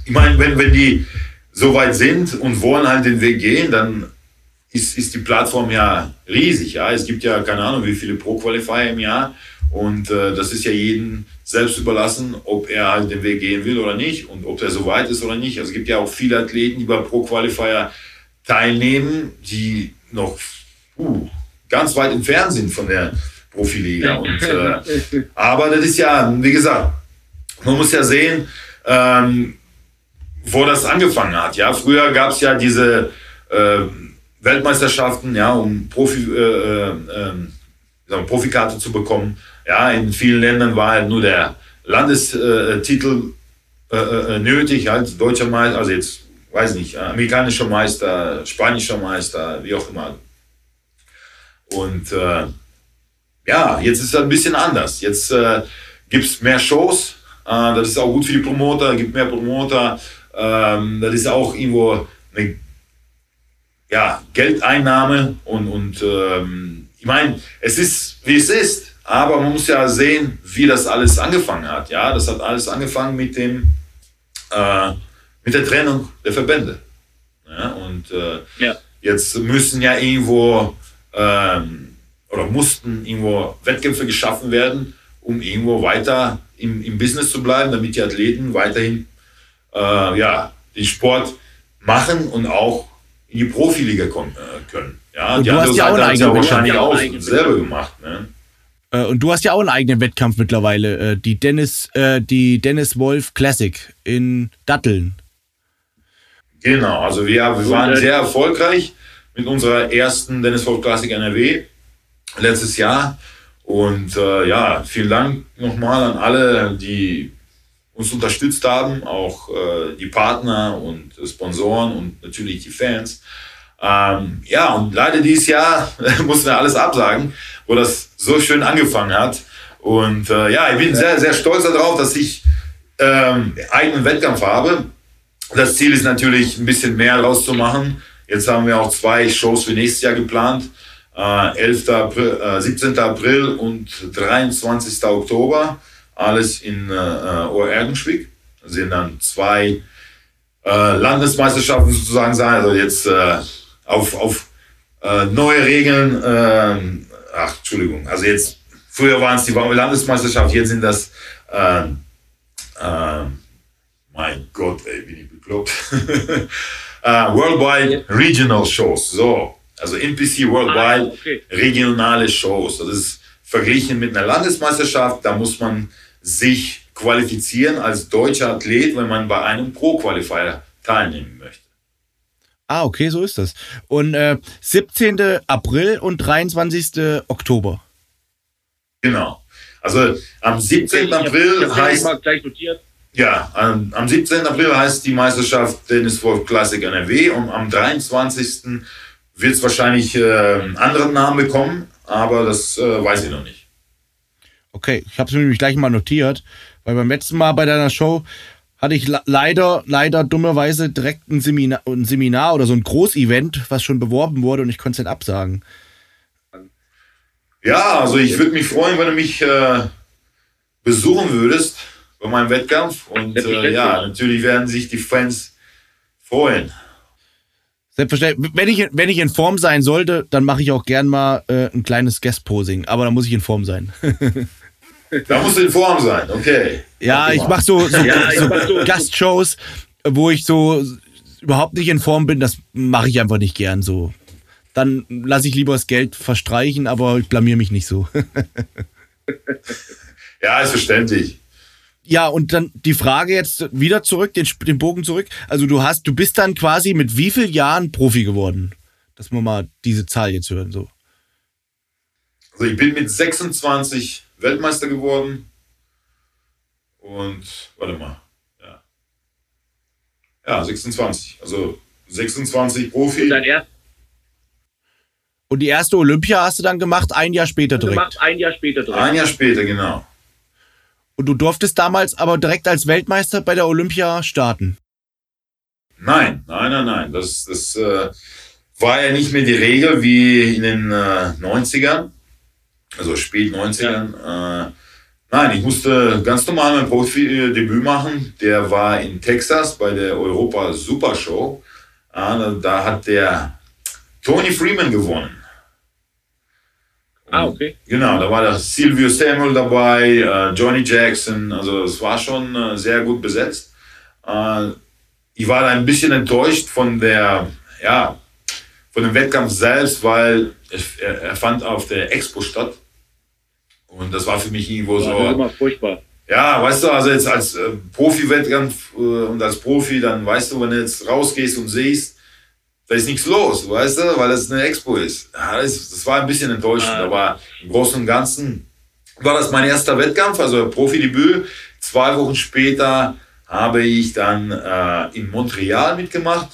C: ich meine, wenn, wenn die so weit sind und wollen halt den Weg gehen, dann ist, ist die Plattform ja riesig. Ja? Es gibt ja keine Ahnung, wie viele Pro-Qualifier im Jahr. Und äh, das ist ja jedem selbst überlassen, ob er halt den Weg gehen will oder nicht und ob er so weit ist oder nicht. Also es gibt ja auch viele Athleten, die bei Pro Qualifier teilnehmen, die noch uh, ganz weit entfernt sind von der Profiliga. Und, äh, aber das ist ja, wie gesagt, man muss ja sehen, ähm, wo das angefangen hat. Ja, früher gab es ja diese äh, Weltmeisterschaften, ja, um Profi, äh, ähm, Profikarte zu bekommen. Ja, in vielen Ländern war halt nur der Landestitel äh, äh, äh, nötig, halt deutscher Meister, also jetzt, weiß nicht, amerikanischer Meister, spanischer Meister, wie auch immer. Und äh, ja, jetzt ist es ein bisschen anders. Jetzt äh, gibt es mehr Shows, äh, das ist auch gut für die Promoter, gibt mehr Promoter, ähm, das ist auch irgendwo eine ja, Geldeinnahme und, und ähm, ich meine, es ist, wie es ist. Aber man muss ja sehen, wie das alles angefangen hat. Ja, das hat alles angefangen mit dem, äh, mit der Trennung der Verbände. Ja, und äh, ja. jetzt müssen ja irgendwo ähm, oder mussten irgendwo Wettkämpfe geschaffen werden, um irgendwo weiter im, im Business zu bleiben, damit die Athleten weiterhin äh, ja, den Sport machen und auch in die Profiliga kommen äh, können. Ja, und die Seite hat ja wahrscheinlich auch selber gemacht. Ne?
B: Äh, und du hast ja auch einen eigenen Wettkampf mittlerweile, äh, die Dennis, äh, die Dennis Wolf Classic in Datteln.
C: Genau, also wir, wir waren sehr erfolgreich mit unserer ersten Dennis Wolf Classic NRW letztes Jahr. Und äh, ja, vielen Dank nochmal an alle, die uns unterstützt haben, auch äh, die Partner und Sponsoren und natürlich die Fans. Ähm, ja, und leider dieses Jahr mussten wir alles absagen, wo das so schön angefangen hat. Und äh, ja, ich bin sehr, sehr stolz darauf, dass ich ähm, eigenen Wettkampf habe. Das Ziel ist natürlich, ein bisschen mehr rauszumachen. Jetzt haben wir auch zwei Shows für nächstes Jahr geplant. Äh, 11. April, äh, 17. April und 23. Oktober. Alles in äh, äh Ohr-Erdenschwick. Das sind dann zwei äh, Landesmeisterschaften sozusagen sein. Also jetzt äh, auf, auf äh, neue Regeln, ähm, ach, Entschuldigung, also jetzt, früher waren es die Landesmeisterschaft, jetzt sind das, äh, äh, mein Gott, ey, bin ich bekloppt. äh, Worldwide Regional Shows, so, also NPC Worldwide
D: Ah, okay.
C: regionale Shows. Das ist verglichen mit einer Landesmeisterschaft, da muss man sich qualifizieren als deutscher Athlet, wenn man bei einem Pro-Qualifier teilnehmen möchte.
B: Ah, okay, so ist das. Und äh, 17. April und 23. Oktober.
C: Genau. Also am 17. April heißt
D: mal gleich notiert.
C: Ja, am, am 17. April heißt die Meisterschaft Dennis Wolf Classic NRW und am 23. wird es wahrscheinlich äh, einen anderen Namen bekommen, aber das äh, weiß ich noch nicht.
B: Okay, ich habe es mir nämlich gleich mal notiert, weil beim letzten Mal bei deiner Show hatte ich le- leider, leider dummerweise direkt ein Seminar, ein Seminar oder so ein Großevent, was schon beworben wurde und ich konnte es nicht absagen.
C: Ja, also ich würde mich freuen, wenn du mich äh, besuchen würdest bei meinem Wettkampf und äh, ja, natürlich werden sich die Fans freuen.
B: Selbstverständlich, wenn ich, wenn ich in Form sein sollte, dann mache ich auch gern mal äh, ein kleines Guest-Posing, aber da muss ich in Form sein.
C: Da musst du in Form sein, okay.
B: Ja, ich mache so, so,
D: Ja,
B: so
D: mach so-
B: Gastshows, wo ich so überhaupt nicht in Form bin. Das mache ich einfach nicht gern so. Dann lasse ich lieber das Geld verstreichen, aber ich blamier mich nicht so.
C: Ja, ist verständlich.
B: Ja, und dann die Frage jetzt wieder zurück, den, den Bogen zurück. Also du hast, du bist dann quasi mit wie vielen Jahren Profi geworden? Dass wir mal diese Zahl jetzt hören. So.
C: Also ich bin mit 26 Weltmeister geworden. Und warte mal. Ja. Ja, 26. Also 26 Profi.
D: Dein erst
B: Und die erste Olympia hast du dann gemacht, ein Jahr später direkt.
D: gemacht, ein Jahr später direkt.
C: Ein Jahr später, genau.
B: Und du durftest damals aber direkt als Weltmeister bei der Olympia starten.
C: Nein, nein, nein, nein. Das, das äh, war ja nicht mehr die Regel wie in den äh, 90ern, also spät 90ern. Äh, nein, ich musste ganz normal mein Profi-Debüt machen. Der war in Texas bei der Europa Super Show. Da, da hat der Tony Freeman gewonnen.
D: Ah, okay.
C: Genau, da war der Silvio Samuel dabei, äh, Johnny Jackson, also es war schon äh, sehr gut besetzt. Äh, ich war da ein bisschen enttäuscht von der, ja, von dem Wettkampf selbst, weil er, fand auf der Expo statt. Und das war für mich irgendwo
D: Das
C: so,
D: immer furchtbar.
C: ja, weißt du, also jetzt als Profi-Wettkampf und als Profi, dann weißt du, wenn du jetzt rausgehst und siehst, da ist nichts los, weißt du, weil das eine Expo ist. Ja, das, das war ein bisschen enttäuschend,
D: Ah.
C: aber im Großen und Ganzen war das mein erster Wettkampf, also Profidebüt. Zwei Wochen später habe ich dann äh, in Montreal mitgemacht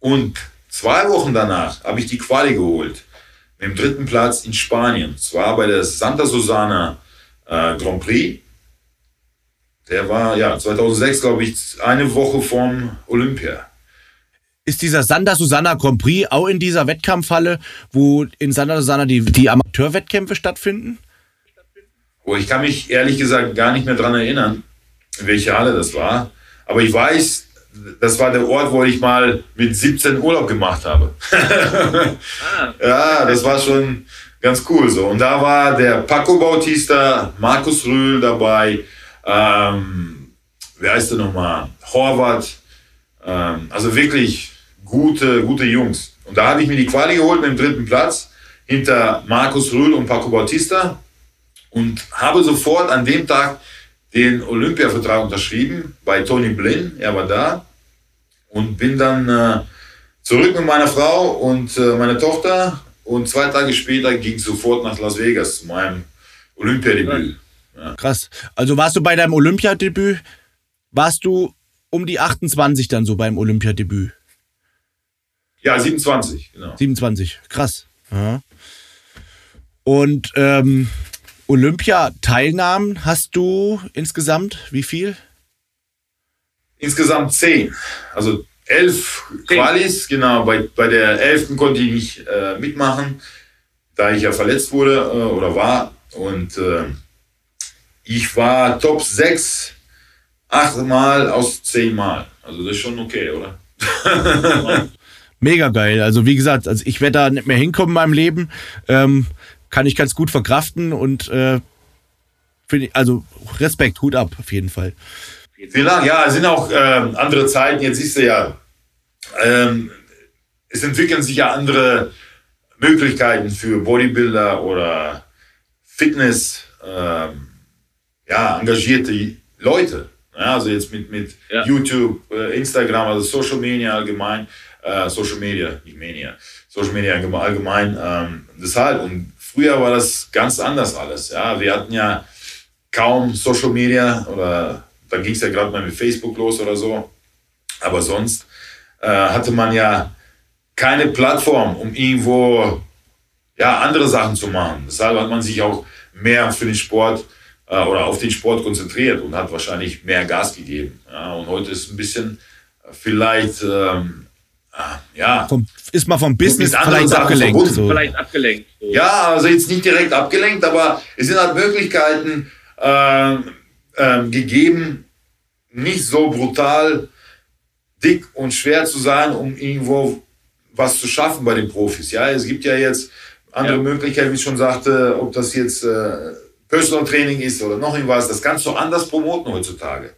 C: und zwei Wochen danach habe ich die Quali geholt. Mit dem dritten Platz in Spanien. Zwar bei der Santa Susana äh, Grand Prix. Der war ja 2006, glaube ich, eine Woche vorm Olympia.
B: Ist dieser Sander Susanna Grand Prix auch in dieser Wettkampfhalle, wo in Sander Susanna die, die Amateurwettkämpfe stattfinden?
C: Oh, ich kann mich ehrlich gesagt gar nicht mehr dran erinnern, welche Halle das war. Aber ich weiß, das war der Ort, wo ich mal mit 17 Urlaub gemacht habe. Ja, das war schon ganz cool so. Und da war der Paco Bautista, Markus Rühl dabei, ähm, wer heißt der nochmal? Horvath. Ähm, also wirklich gute, gute Jungs. Und da habe ich mir die Quali geholt mit dem dritten Platz hinter Markus Rühl und Paco Bautista und habe sofort an dem Tag den Olympiavertrag unterschrieben bei Tony Blinn. Er war da und bin dann äh, zurück mit meiner Frau und äh, meiner Tochter und zwei Tage später ging es sofort nach Las Vegas zu meinem Olympiadebüt.
B: Krass. Also warst du bei deinem Olympiadebüt, warst du um die 28 dann so beim Olympiadebüt?
C: Ja, 27, genau.
B: 27. Krass. Ja. Und ähm, Olympiateilnahmen hast du insgesamt wie viel?
C: Insgesamt zehn. Also elf
D: Zehn.
C: Qualis, genau. Bei, bei der elften konnte ich nicht äh, mitmachen, da ich ja verletzt wurde äh, oder war. Und äh, ich war Top 6 achtmal aus zehn Mal. Also das ist schon okay, oder?
B: mega geil. Also wie gesagt, also ich werde da nicht mehr hinkommen in meinem Leben. Ähm, kann ich ganz gut verkraften und äh, finde ich, also Respekt, Hut ab, auf jeden Fall.
C: Vielen Dank. Ja, es sind auch ähm, andere Zeiten. Jetzt siehst du ja, ähm, es entwickeln sich ja andere Möglichkeiten für Bodybuilder oder Fitness, ähm, ja, engagierte Leute. Ja, also jetzt mit, mit
D: Ja.
C: YouTube, äh, Instagram, also Social Media allgemein, äh, Social Media, nicht Media, Social Media allgeme- allgemein. Ähm, deshalb, und früher war das ganz anders alles. Ja, wir hatten ja kaum Social Media oder dann ging es ja gerade mal mit Facebook los oder so. Aber sonst äh, hatte man ja keine Plattform, um irgendwo ja, andere Sachen zu machen. Deshalb hat man sich auch mehr für den Sport äh, oder auf den Sport konzentriert und hat wahrscheinlich mehr Gas gegeben. Ja, und heute ist ein bisschen vielleicht ähm, äh, ja,
B: Vom, ist mal vom Business vielleicht abgelenkt.
C: verbunden.
B: So.
D: Vielleicht abgelenkt. So.
C: ja, also jetzt nicht direkt abgelenkt, aber es sind halt Möglichkeiten ähm, ähm, gegeben, nicht so brutal dick und schwer zu sein, um irgendwo was zu schaffen bei den Profis. Ja, es gibt ja jetzt andere
D: Ja.
C: Möglichkeiten, wie ich schon sagte, ob das jetzt äh, Personal Training ist oder noch irgendwas, das kannst du anders promoten heutzutage.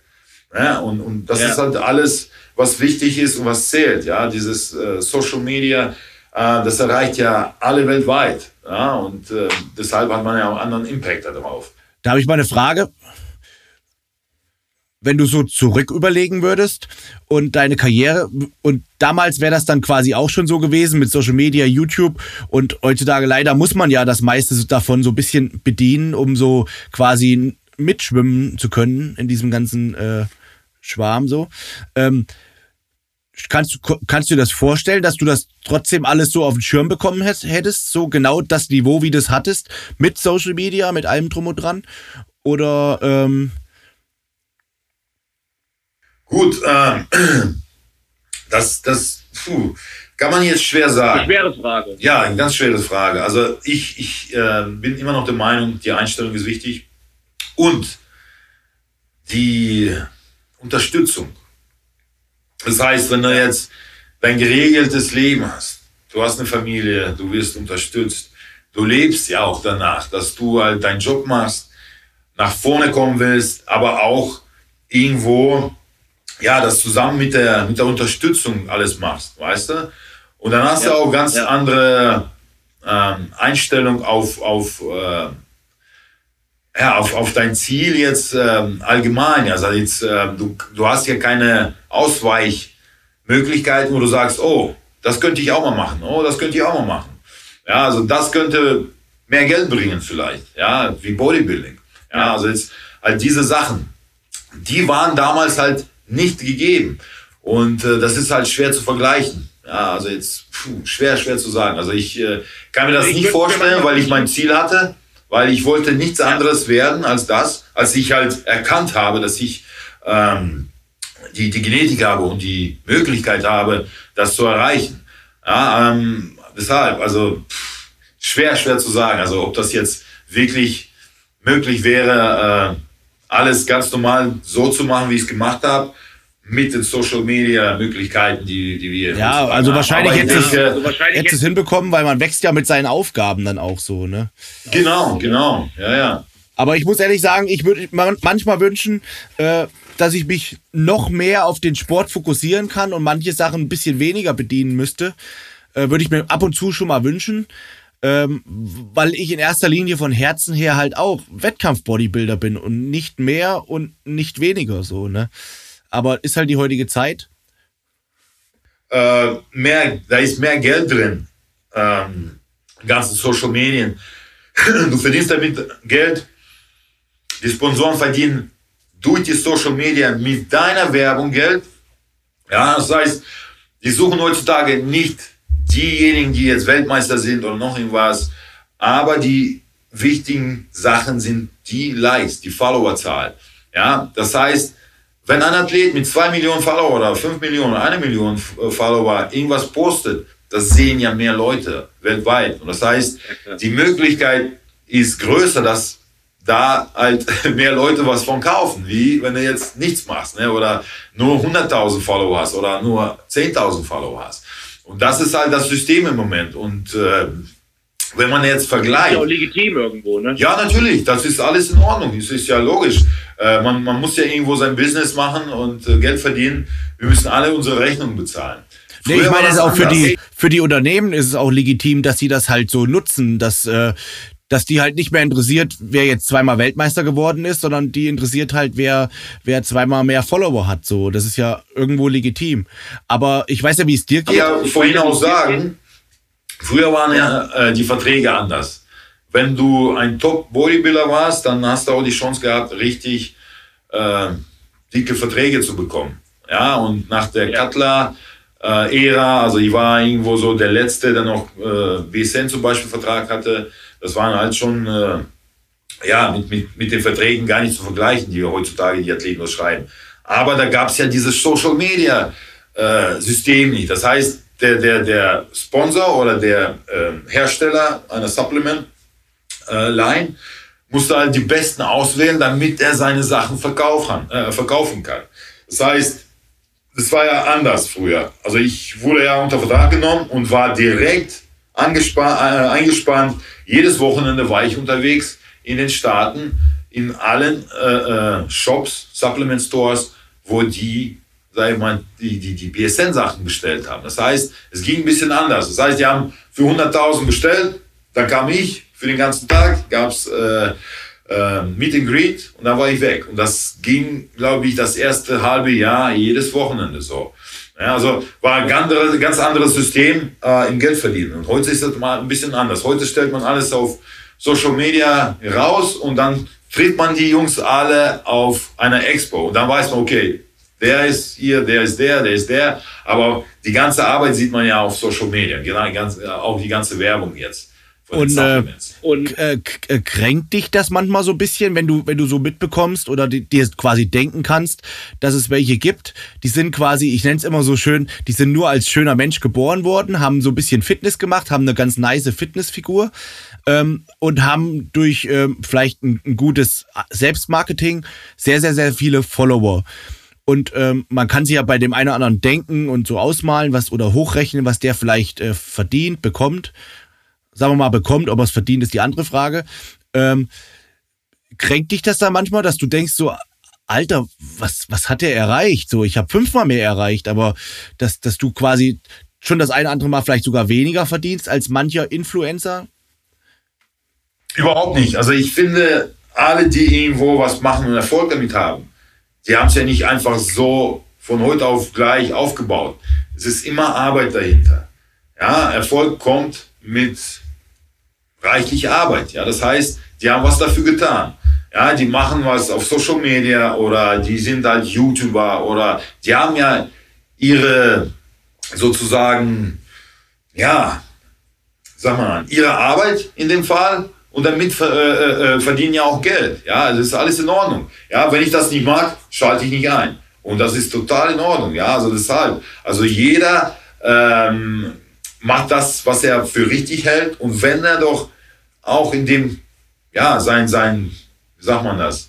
C: Ja, und, und das
D: Ja.
C: ist halt alles, was wichtig ist und was zählt. Ja, dieses äh, Social Media, äh, das erreicht ja alle weltweit. Ja, und äh, deshalb hat man ja auch anderen Impact darauf.
B: Da habe ich mal eine Frage. Wenn du so zurück überlegen würdest und deine Karriere und damals wäre das dann quasi auch schon so gewesen mit Social Media, YouTube und heutzutage leider muss man ja das meiste davon so ein bisschen bedienen, um so quasi mitschwimmen zu können in diesem ganzen äh, Schwarm so. Ähm, kannst, du, kannst du dir das vorstellen, dass du das trotzdem alles so auf den Schirm bekommen hätt- hättest? So genau das Niveau, wie du es hattest, mit Social Media, mit allem drum und dran? Oder ähm,
C: Gut, ähm, das, das puh, kann man jetzt schwer sagen.
D: Schwere Frage.
C: Ja, eine ganz schwere Frage. Also ich, ich äh, bin immer noch der Meinung, die Einstellung ist wichtig und die Unterstützung. Das heißt, wenn du jetzt dein geregeltes Leben hast, du hast eine Familie, du wirst unterstützt, du lebst ja auch danach, dass du halt deinen Job machst, nach vorne kommen willst, aber auch irgendwo ja, das zusammen mit der, mit der Unterstützung alles machst, weißt du? Und dann hast
D: Ja,
C: du auch ganz
D: ja.
C: andere ähm, Einstellung auf, auf, äh, ja, auf, auf dein Ziel jetzt ähm, allgemein. Also jetzt, ähm, du, du hast ja keine Ausweichmöglichkeiten, wo du sagst, oh, das könnte ich auch mal machen, oh, das könnte ich auch mal machen. Ja, also das könnte mehr Geld bringen vielleicht, ja, wie Bodybuilding. Ja, also jetzt halt diese Sachen, die waren damals halt nicht gegeben. Und äh, das ist halt schwer zu vergleichen. Ja, also jetzt puh, schwer, schwer zu sagen. Also ich äh, kann mir das
D: Ich
C: nicht vorstellen, weil ich mein Ziel hatte, weil ich wollte nichts anderes werden als das, als ich halt erkannt habe, dass ich ähm, die, die Genetik habe und die Möglichkeit habe, das zu erreichen. Ja, ähm, deshalb, also pff, schwer, schwer zu sagen. Also ob das jetzt wirklich möglich wäre, äh, alles ganz normal so zu machen, wie ich es gemacht habe, mit den Social Media Möglichkeiten, die, die wir
B: Ja, also
C: haben.
B: wahrscheinlich hätte es-
C: denke,
D: Also wahrscheinlich
B: hättest es hinbekommen, weil man wächst ja mit seinen Aufgaben dann auch so, ne?
C: Genau, genau, ja, ja.
B: Aber ich muss ehrlich sagen, ich würde man- manchmal wünschen, äh, dass ich mich noch mehr auf den Sport fokussieren kann und manche Sachen ein bisschen weniger bedienen müsste. Äh, würde ich mir ab und zu schon mal wünschen. Ähm, weil ich in erster Linie von Herzen her halt auch Wettkampf-Bodybuilder bin und nicht mehr und nicht weniger so, ne? Aber ist halt die heutige Zeit.
C: äh, mehr, da ist mehr Geld drin. Ähm, ganzen Social Medien. Du verdienst damit Geld. Die Sponsoren verdienen durch die Social Media mit deiner Werbung Geld. Ja, das heißt, die suchen heutzutage nicht diejenigen, die jetzt Weltmeister sind oder noch irgendwas, aber die wichtigen Sachen sind die Likes, die Followerzahl. Ja, das heißt, wenn ein Athlet mit zwei Millionen Follower oder fünf Millionen, eine Million äh, Follower irgendwas postet, das sehen ja mehr Leute weltweit. Und das heißt, die Möglichkeit ist größer, dass da halt mehr Leute was von kaufen, wie wenn du jetzt nichts machst, ne? oder nur 100.000 Follower hast oder nur 10.000 Follower hast. Und das ist halt das System im Moment. Und äh, wenn man jetzt vergleicht.
D: Ist ja auch legitim irgendwo, ne?
C: Ja, natürlich, das ist alles in Ordnung. Das ist ja logisch. Äh, man, man muss ja irgendwo sein Business machen und äh, Geld verdienen. Wir müssen alle unsere Rechnungen bezahlen.
B: Nee, ich meine, es
C: das
B: auch für die, für die Unternehmen ist es auch legitim, dass sie das halt so nutzen, dass, äh, dass die halt nicht mehr interessiert, wer jetzt zweimal Weltmeister geworden ist, sondern die interessiert halt, wer, wer zweimal mehr Follower hat. So, das ist ja irgendwo legitim. Aber ich weiß ja, wie es dir geht.
C: ja vorhin auch sagen, früher waren ja äh, die Verträge anders. Wenn du ein Top-Bodybuilder warst, dann hast du auch die Chance gehabt, richtig äh, dicke Verträge zu bekommen. Ja, und nach der
D: Ja.
C: Cutler-Ära, also ich war irgendwo so der Letzte, der noch äh, BSN zum Beispiel Vertrag hatte, das waren halt schon äh, ja, mit, mit, mit den Verträgen gar nicht zu vergleichen, die heutzutage die Athleten schreiben. Aber da gab es ja dieses Social Media äh, System nicht. Das heißt, der, der, der Sponsor oder der äh, Hersteller einer Supplement äh, Line musste halt die Besten auswählen, damit er seine Sachen verkaufen, äh, verkaufen kann. Das heißt, das war ja anders früher. Also ich wurde ja unter Vertrag genommen und war direkt angespannt, äh, eingespannt. Jedes Wochenende war ich unterwegs in den Staaten, in allen äh, äh, Shops, Supplement Stores, wo die, sag ich mal, die, die, die BSN-Sachen bestellt haben. Das heißt, es ging ein bisschen anders. Das heißt, die haben für 100.000 bestellt, dann kam ich, für den ganzen Tag gab es äh, äh, Meet and Greet und dann war ich weg. Und das ging, glaube ich, das erste halbe Jahr jedes Wochenende so. Ja, also war ein ganz anderes, ganz anderes System äh, im Geldverdienen. Und heute ist das mal ein bisschen anders. Heute stellt man alles auf Social Media raus und dann trifft man die Jungs alle auf einer Expo. Und dann weiß man, okay, der ist hier, der ist der, der ist der. Aber die ganze Arbeit sieht man ja auf Social Media. Genau, die ganze, auch die ganze Werbung jetzt.
B: Und, äh.
D: Und
B: äh, äh, kränkt dich das manchmal so ein bisschen, wenn du, wenn du so mitbekommst oder di- dir quasi denken kannst, dass es welche gibt, die sind quasi, ich nenne es immer so schön, die sind nur als schöner Mensch geboren worden, haben so ein bisschen Fitness gemacht, haben eine ganz nice Fitnessfigur ähm, und haben durch ähm, vielleicht ein, ein gutes Selbstmarketing sehr, sehr, sehr viele Follower. Und ähm, man kann sich ja bei dem einen oder anderen denken und so ausmalen, was oder hochrechnen, was der vielleicht äh, verdient, bekommt sagen wir mal, bekommt, ob er es verdient, ist die andere Frage. Ähm, kränkt dich das da manchmal, dass du denkst so, Alter, was, was hat der erreicht? So, ich habe fünfmal mehr erreicht, aber dass, dass du quasi schon das eine andere Mal vielleicht sogar weniger verdienst als mancher Influencer?
C: Überhaupt nicht. Also ich finde, alle, die irgendwo was machen und Erfolg damit haben, die haben es ja nicht einfach so von heute auf gleich aufgebaut. Es ist immer Arbeit dahinter. Ja, Erfolg kommt mit reichlich Arbeit. Ja, das heißt, die haben was dafür getan. Ja, die machen was auf Social Media oder die sind halt YouTuber oder die haben ja ihre sozusagen, ja, sag mal, ihre Arbeit in dem Fall und damit ver- äh, äh, verdienen ja auch Geld. Ja, also ist alles in Ordnung. Ja, wenn ich das nicht mag, schalte ich nicht ein. Und das ist total in Ordnung. Ja, also deshalb. Also jeder ähm, macht das, was er für richtig hält. Und wenn er doch auch in dem, ja, sein, sein, wie sagt man das?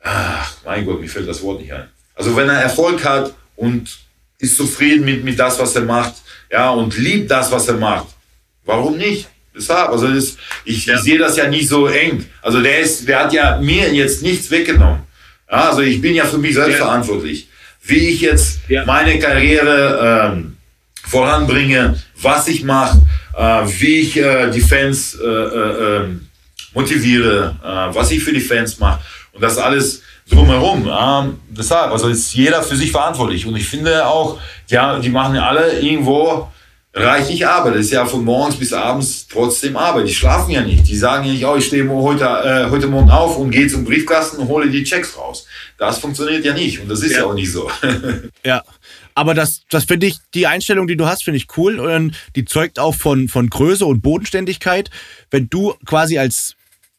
C: Ach, mein Gott, mir fällt das Wort nicht ein. Also wenn er Erfolg hat und ist zufrieden mit, mit das, was er macht, ja, und liebt das, was er macht, warum nicht? Deshalb, also das, ich, ich sehe das ja nicht so eng. Also der ist, der hat ja mir jetzt nichts weggenommen. Ja, also ich bin ja für mich selbst
D: Ja.
C: verantwortlich. Wie ich jetzt
D: Ja.
C: meine Karriere ähm, voranbringe, was ich mache, äh, wie ich äh, die Fans äh, äh, ähm, motiviere, äh, was ich für die Fans mache und das alles drumherum. Ähm, deshalb, also ist jeder für sich verantwortlich und ich finde auch, ja, die machen ja alle irgendwo reichlich Arbeit. Das ist ja von morgens bis abends trotzdem Arbeit. Die schlafen ja nicht. Die sagen ja nicht, oh, ich stehe heute, äh, heute Morgen auf und gehe zum Briefkasten und hole die Checks raus. Das funktioniert ja nicht und das ist ja,
D: Ja.
C: auch nicht so.
B: Ja. Aber das, das finde ich, die Einstellung, die du hast, finde ich cool. Und die zeugt auch von, von Größe und Bodenständigkeit. Wenn du quasi als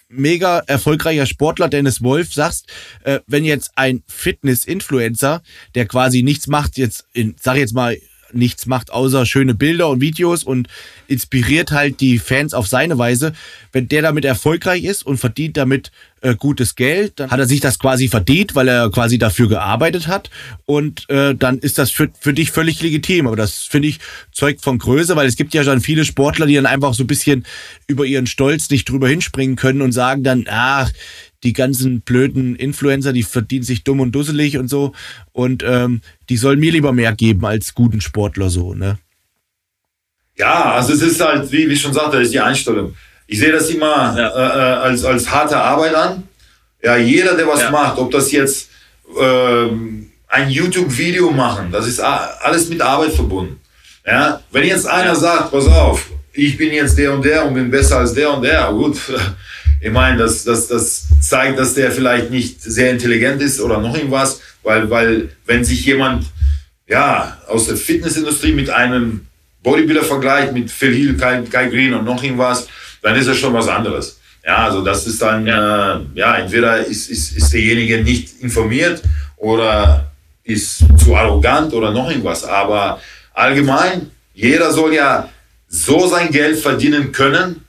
B: mega erfolgreicher Sportler Dennis Wolf sagst, äh, wenn jetzt ein Fitness-Influencer, der quasi nichts macht, jetzt in, sag jetzt mal, nichts macht außer schöne Bilder und Videos und inspiriert halt die Fans auf seine Weise. Wenn der damit erfolgreich ist und verdient damit äh, gutes Geld, dann hat er sich das quasi verdient, weil er quasi dafür gearbeitet hat und äh, dann ist das für, für dich völlig legitim. Aber das finde ich zeugt von Größe, weil es gibt ja schon viele Sportler, die dann einfach so ein bisschen über ihren Stolz nicht drüber hinspringen können und sagen dann, ach, die ganzen blöden Influencer, die verdienen sich dumm und dusselig und so. Und ähm, die sollen mir lieber mehr geben als guten Sportler so, ne?
C: Ja, also es ist halt, wie, wie ich schon sagte, ist die Einstellung. Ich sehe das immer
E: Ja.
C: äh, äh, als, als harte Arbeit an. Ja, jeder, der was
E: Ja.
C: macht, ob das jetzt ähm, ein YouTube-Video machen, das ist alles mit Arbeit verbunden. Ja, wenn jetzt einer sagt, pass auf, ich bin jetzt der und der und bin besser als der und der, gut, ich meine, das, das, das zeigt, dass der vielleicht nicht sehr intelligent ist oder noch irgendwas, weil, weil wenn sich jemand ja, aus der Fitnessindustrie mit einem Bodybuilder vergleicht, mit Phil Heath, Kai, Kai Green und noch irgendwas, dann ist das schon was anderes. Ja, also das ist dann, ja, äh, ja entweder ist, ist, ist derjenige nicht informiert oder ist zu arrogant oder noch irgendwas. Aber allgemein, jeder soll ja so sein Geld verdienen können,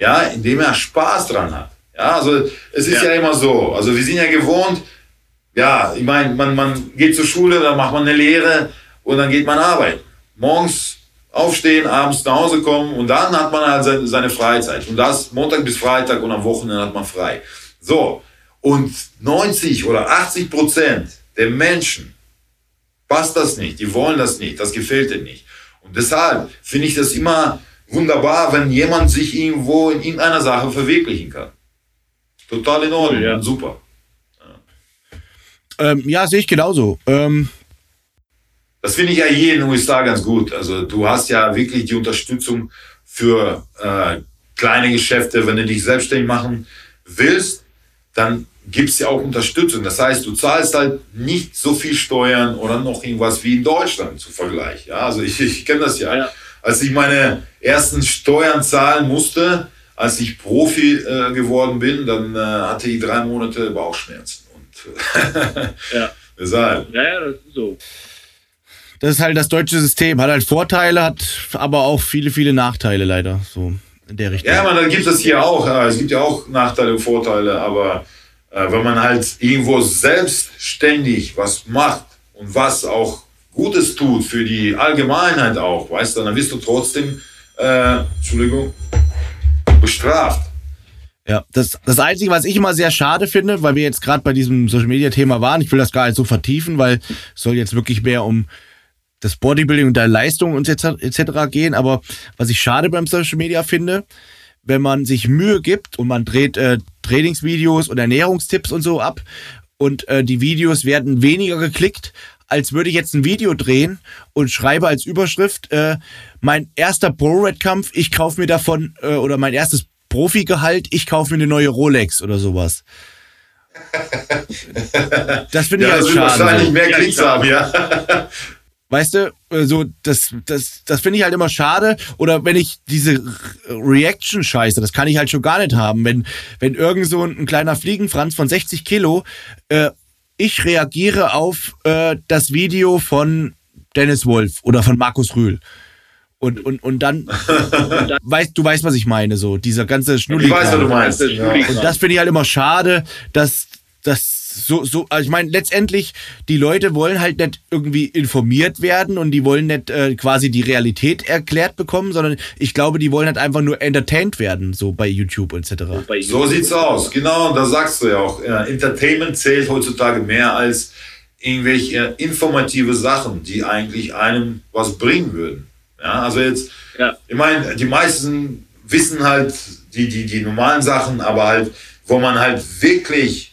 C: ja, indem er Spaß dran hat. Ja, also es ist ja,
E: Ja.
C: immer so. Also wir sind ja gewohnt, ja, ich meine, man, man geht zur Schule, dann macht man eine Lehre und dann geht man arbeiten. Morgens aufstehen, abends nach Hause kommen und dann hat man halt seine, seine Freizeit. Und das Montag bis Freitag und am Wochenende hat man frei. So, und 90 oder 80 Prozent der Menschen passt das nicht, die wollen das nicht, das gefällt ihnen nicht. Und deshalb finde ich das immer wunderbar, wenn jemand sich irgendwo in irgendeiner Sache verwirklichen kann. Total in Ordnung,
E: Ja.
C: super.
B: Ähm, ja, sehe ich genauso. Ähm,
C: Das finde ich ja hier in den USA ganz gut. Also du hast ja wirklich die Unterstützung für äh, kleine Geschäfte. Wenn du dich selbstständig machen willst, dann gibt's ja auch Unterstützung. Das heißt, du zahlst halt nicht so viel Steuern oder noch irgendwas wie in Deutschland zu Vergleich. Ja, also ich, ich kenne das ja.
E: Ja.
C: Als ich meine ersten Steuern zahlen musste, als ich Profi äh, geworden bin, dann äh, hatte ich drei Monate Bauchschmerzen. Und
E: Ja.
C: deshalb.
E: Ja, ja, das ist so.
B: das ist halt das deutsche System. Hat halt Vorteile, hat aber auch viele, viele Nachteile leider. So in der Richtung.
C: Ja, man, dann gibt es hier auch. Ja, es gibt ja auch Nachteile und Vorteile, aber äh, wenn man halt irgendwo selbstständig was macht und was auch Gutes tut für die Allgemeinheit auch, weißt du, dann wirst du trotzdem, äh, Entschuldigung, bestraft.
B: Ja, das, das Einzige, was ich immer sehr schade finde, weil wir jetzt gerade bei diesem Social Media Thema waren, ich will das gar nicht so vertiefen, weil es soll jetzt wirklich mehr um das Bodybuilding und deine Leistung und etc. gehen. Aber was ich schade beim Social Media finde, wenn man sich Mühe gibt und man dreht äh, Trainingsvideos und Ernährungstipps und so ab und äh, die Videos werden weniger geklickt, als würde ich jetzt ein Video drehen und schreibe als Überschrift äh, mein erster Pro-Red-Kampf, ich kaufe mir davon äh, oder mein erstes Profigehalt, ich kaufe mir eine neue Rolex oder sowas. Das finde ich
C: Ja,
B: halt
C: das wird
B: schade.
C: wahrscheinlich mehr Klicks haben, ja.
B: Weißt du, äh, so, das, das, das finde ich halt immer schade. Oder wenn ich diese Reaction-Scheiße, das kann ich halt schon gar nicht haben. Wenn, wenn irgend so ein, ein kleiner Fliegenfranz von 60 Kilo, äh, ich reagiere auf äh, das Video von Dennis Wolf oder von Markus Rühl. Und, und, und dann, weißt, du weißt, was ich meine, so, dieser ganze Schnulli.
C: Ich weiß, was du meinst. Ja.
B: Und das finde ich halt immer schade, dass das so, so, also ich meine, letztendlich, die Leute wollen halt nicht irgendwie informiert werden und die wollen nicht äh, quasi die Realität erklärt bekommen, sondern ich glaube, die wollen halt einfach nur entertained werden, so bei YouTube etc.
C: So sieht's aus, genau, und da sagst du ja auch, äh, Entertainment zählt heutzutage mehr als irgendwelche informative Sachen, die eigentlich einem was bringen würden. Ja, also jetzt,
E: Ja.
C: ich meine, die meisten wissen halt die, die, die normalen Sachen, aber halt, wo man halt wirklich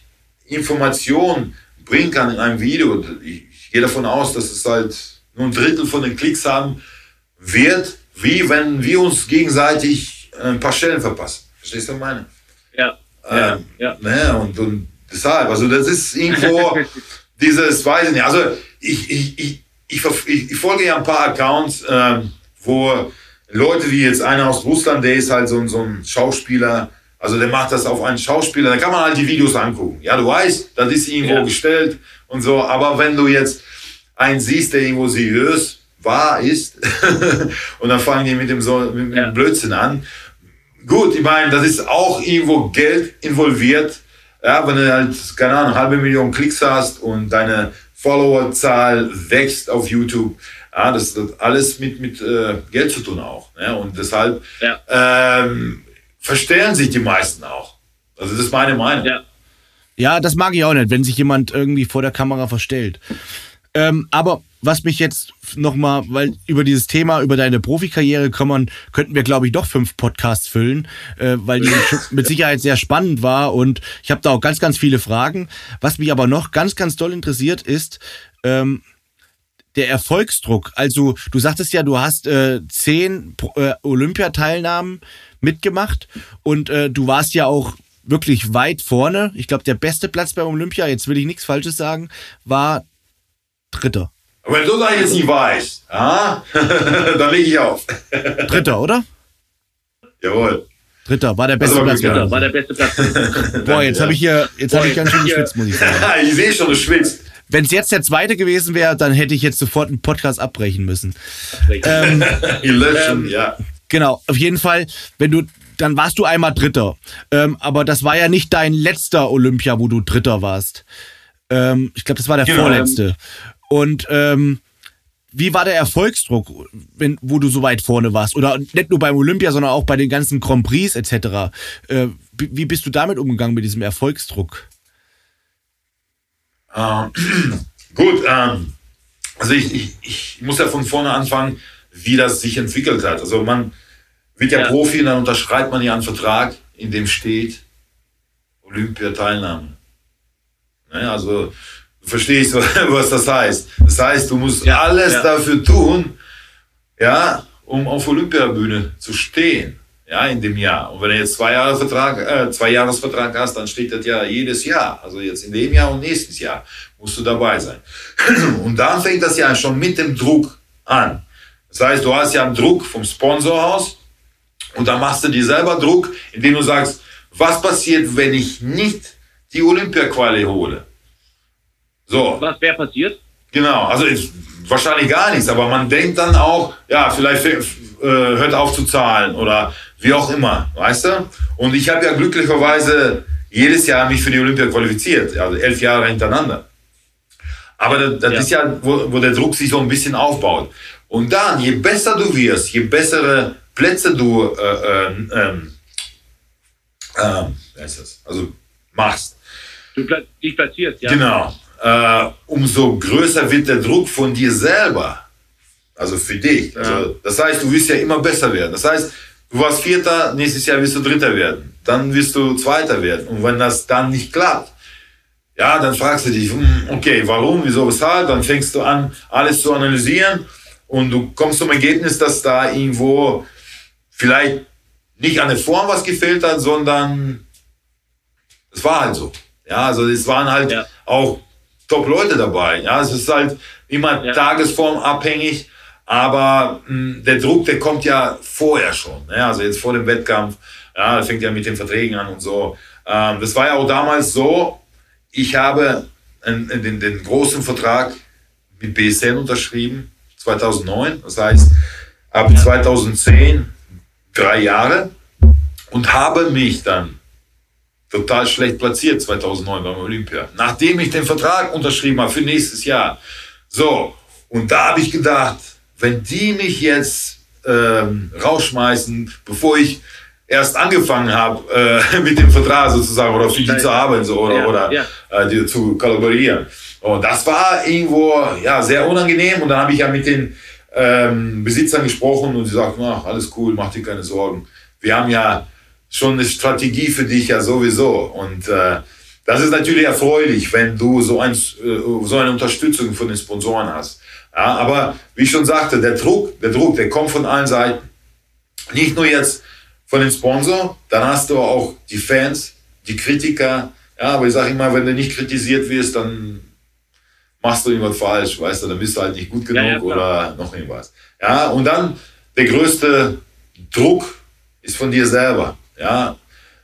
C: Informationen bringen kann in einem Video. Ich, ich gehe davon aus, dass es halt nur ein Drittel von den Klicks haben wird, wie wenn wir uns gegenseitig ein paar Stellen verpassen. Verstehst du, was ich meine?
E: Ja. Ja.
C: Ähm,
E: ja.
C: Ne, und, und deshalb, also das ist irgendwo dieses, weiß ich nicht, also ich, ich, ich, ich, ich, ich folge ja ein paar Accounts, ähm, wo Leute wie jetzt einer aus Russland, der ist halt so, so ein Schauspieler, also der macht das auf einen Schauspieler, da kann man halt die Videos angucken. Ja, du weißt, das ist irgendwo
E: Ja.
C: gestellt und so, aber wenn du jetzt einen siehst, der irgendwo seriös wahr ist. und dann fangen die mit dem, so, mit
E: Ja.
C: dem Blödsinn an. Gut, ich meine, das ist auch irgendwo Geld involviert. Ja, wenn du halt, keine Ahnung, halbe Million Klicks hast und deine Followerzahl wächst auf YouTube, ja, das hat alles mit, mit äh, Geld zu tun auch. Ja, und deshalb
E: Ja.
C: ähm, verstellen sich die meisten auch. Also das ist meine Meinung.
E: Ja.
B: Ja, das mag ich auch nicht, wenn sich jemand irgendwie vor der Kamera verstellt. Ähm, aber was mich jetzt nochmal, weil über dieses Thema, über deine Profikarriere man, könnten wir, glaube ich, doch fünf Podcasts füllen, äh, weil die schon mit Sicherheit sehr spannend war und ich habe da auch ganz, ganz viele Fragen. Was mich aber noch ganz, ganz doll interessiert ist, ähm, der Erfolgsdruck. Also du sagtest ja, du hast äh, zehn äh, Olympiateilnahmen mitgemacht und äh, du warst ja auch wirklich weit vorne. Ich glaube, der beste Platz beim Olympia, jetzt will ich nichts Falsches sagen, war Dritter.
C: Aber wenn du das jetzt nicht weißt, ja, dann lege ich auf.
B: Dritter, oder?
C: Jawohl.
B: Dritter war der beste Platz.
C: ja.
E: Das war der beste Platz.
B: Boah, jetzt habe ich hier, jetzt habe ich ganz schön geschwitzt, muss ich sagen.
C: ich sehe schon, du schwitzt.
B: Wenn es jetzt der zweite gewesen wäre, dann hätte ich jetzt sofort einen Podcast abbrechen müssen. Ähm,
C: Ich löschen, ja.
B: Genau, auf jeden Fall, wenn du, dann warst du einmal Dritter. Ähm, aber das war ja nicht dein letzter Olympia, wo du Dritter warst. Ähm, ich glaube, das war der
C: Genau.
B: vorletzte. Und ähm, wie war der Erfolgsdruck, wenn, wo du so weit vorne warst? Oder nicht nur beim Olympia, sondern auch bei den ganzen Grand Prix etc. Äh, wie bist du damit umgegangen mit diesem Erfolgsdruck?
C: Ähm, gut, ähm, also ich, ich, ich muss ja von vorne anfangen, wie das sich entwickelt hat. Also man wird ja,
E: Ja.
C: Profi und dann unterschreibt man ja einen Vertrag, in dem steht Olympiateilnahme. Ne, also du verstehst, was das heißt. Das heißt, du musst
E: Ja,
C: alles
E: ja.
C: dafür tun, ja, um auf Olympiabühne zu stehen. Ja, in dem Jahr. Und wenn du jetzt zwei Jahre Vertrag, äh, zwei Jahresvertrag hast, dann steht das ja jedes Jahr. Also jetzt in dem Jahr und nächstes Jahr musst du dabei sein. Und dann fängt das ja schon mit dem Druck an. Das heißt, du hast ja einen Druck vom Sponsorhaus und dann machst du dir selber Druck, indem du sagst, was passiert, wenn ich nicht die Olympia-Quali hole? So.
E: Was wäre passiert?
C: Genau, also ist wahrscheinlich gar nichts, aber man denkt dann auch, ja, vielleicht äh, hört auf zu zahlen oder wie auch immer, weißt du? Und ich habe ja glücklicherweise jedes Jahr mich für die Olympia qualifiziert, also elf Jahre hintereinander. Aber das, das
E: Ja.
C: ist ja, wo, wo der Druck sich so ein bisschen aufbaut. Und dann, je besser du wirst, je bessere Plätze du äh, heißt das? Also machst,
E: Du dich platzierst, ja.
C: Genau. Äh, umso größer wird der Druck von dir selber. Also für dich. Also, das heißt, du wirst ja immer besser werden. Das heißt, du warst Vierter, nächstes Jahr wirst du Dritter werden. Dann wirst du Zweiter werden. Und wenn das dann nicht klappt, ja, dann fragst du dich, hm, okay, warum, wieso, weshalb? Dann fängst du an, alles zu analysieren und du kommst zum Ergebnis, dass da irgendwo vielleicht nicht an der Form was gefehlt hat, sondern es war halt so. Ja, also es waren halt
E: Ja.
C: auch Top-Leute dabei. Ja, es ist halt immer
E: Ja.
C: tagesformabhängig, aber mh, der Druck, der kommt ja vorher schon. Ja, also jetzt vor dem Wettkampf, ja, das fängt ja mit den Verträgen an und so. Ähm, das war ja auch damals so, ich habe einen, den, den großen Vertrag mit BSN unterschrieben, 2009. Das heißt, ab 2010 drei Jahre und habe mich dann total schlecht platziert 2009 beim Olympia. Nachdem ich den Vertrag unterschrieben habe für nächstes Jahr. So, und da habe ich gedacht, wenn die mich jetzt ähm, rausschmeißen, bevor ich erst angefangen habe äh, mit dem Vertrag sozusagen oder für die zu arbeiten so, oder,
E: Ja,
C: oder
E: ja.
C: Äh, zu kollaborieren. Und das war irgendwo ja, sehr unangenehm und dann habe ich ja mit den ähm, Besitzern gesprochen und sie sagten, ach, alles cool, mach dir keine Sorgen. Wir haben ja schon eine Strategie für dich ja sowieso. Und äh, das ist natürlich erfreulich, wenn du so, ein, äh, so eine Unterstützung von den Sponsoren hast. Ja, aber wie ich schon sagte, der Druck, der Druck, der kommt von allen Seiten. Nicht nur jetzt von den Sponsoren, dann hast du auch die Fans, die Kritiker. Ja, aber ich sage immer, wenn du nicht kritisiert wirst, dann machst du irgendwas falsch, weißt du, dann bist du halt nicht gut genug
E: Ja, ja,
C: oder noch irgendwas. Ja, und dann der größte Druck ist von dir selber. Ja,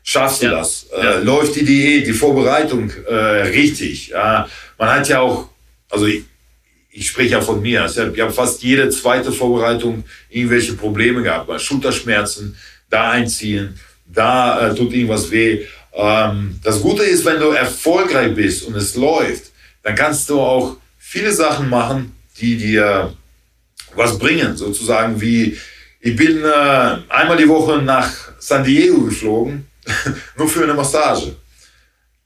C: schaffst du das? Äh, läuft die Diät, die Vorbereitung äh, richtig? Ja, man hat ja auch, also ich, ich spreche ja von mir. Ich habe fast jede zweite Vorbereitung irgendwelche Probleme gehabt. Bei Schulterschmerzen, da einziehen, da äh, tut irgendwas weh. Ähm, das Gute ist, wenn du erfolgreich bist und es läuft, dann kannst du auch viele Sachen machen, die dir was bringen. Sozusagen wie, ich bin äh, einmal die Woche nach San Diego geflogen, nur für eine Massage.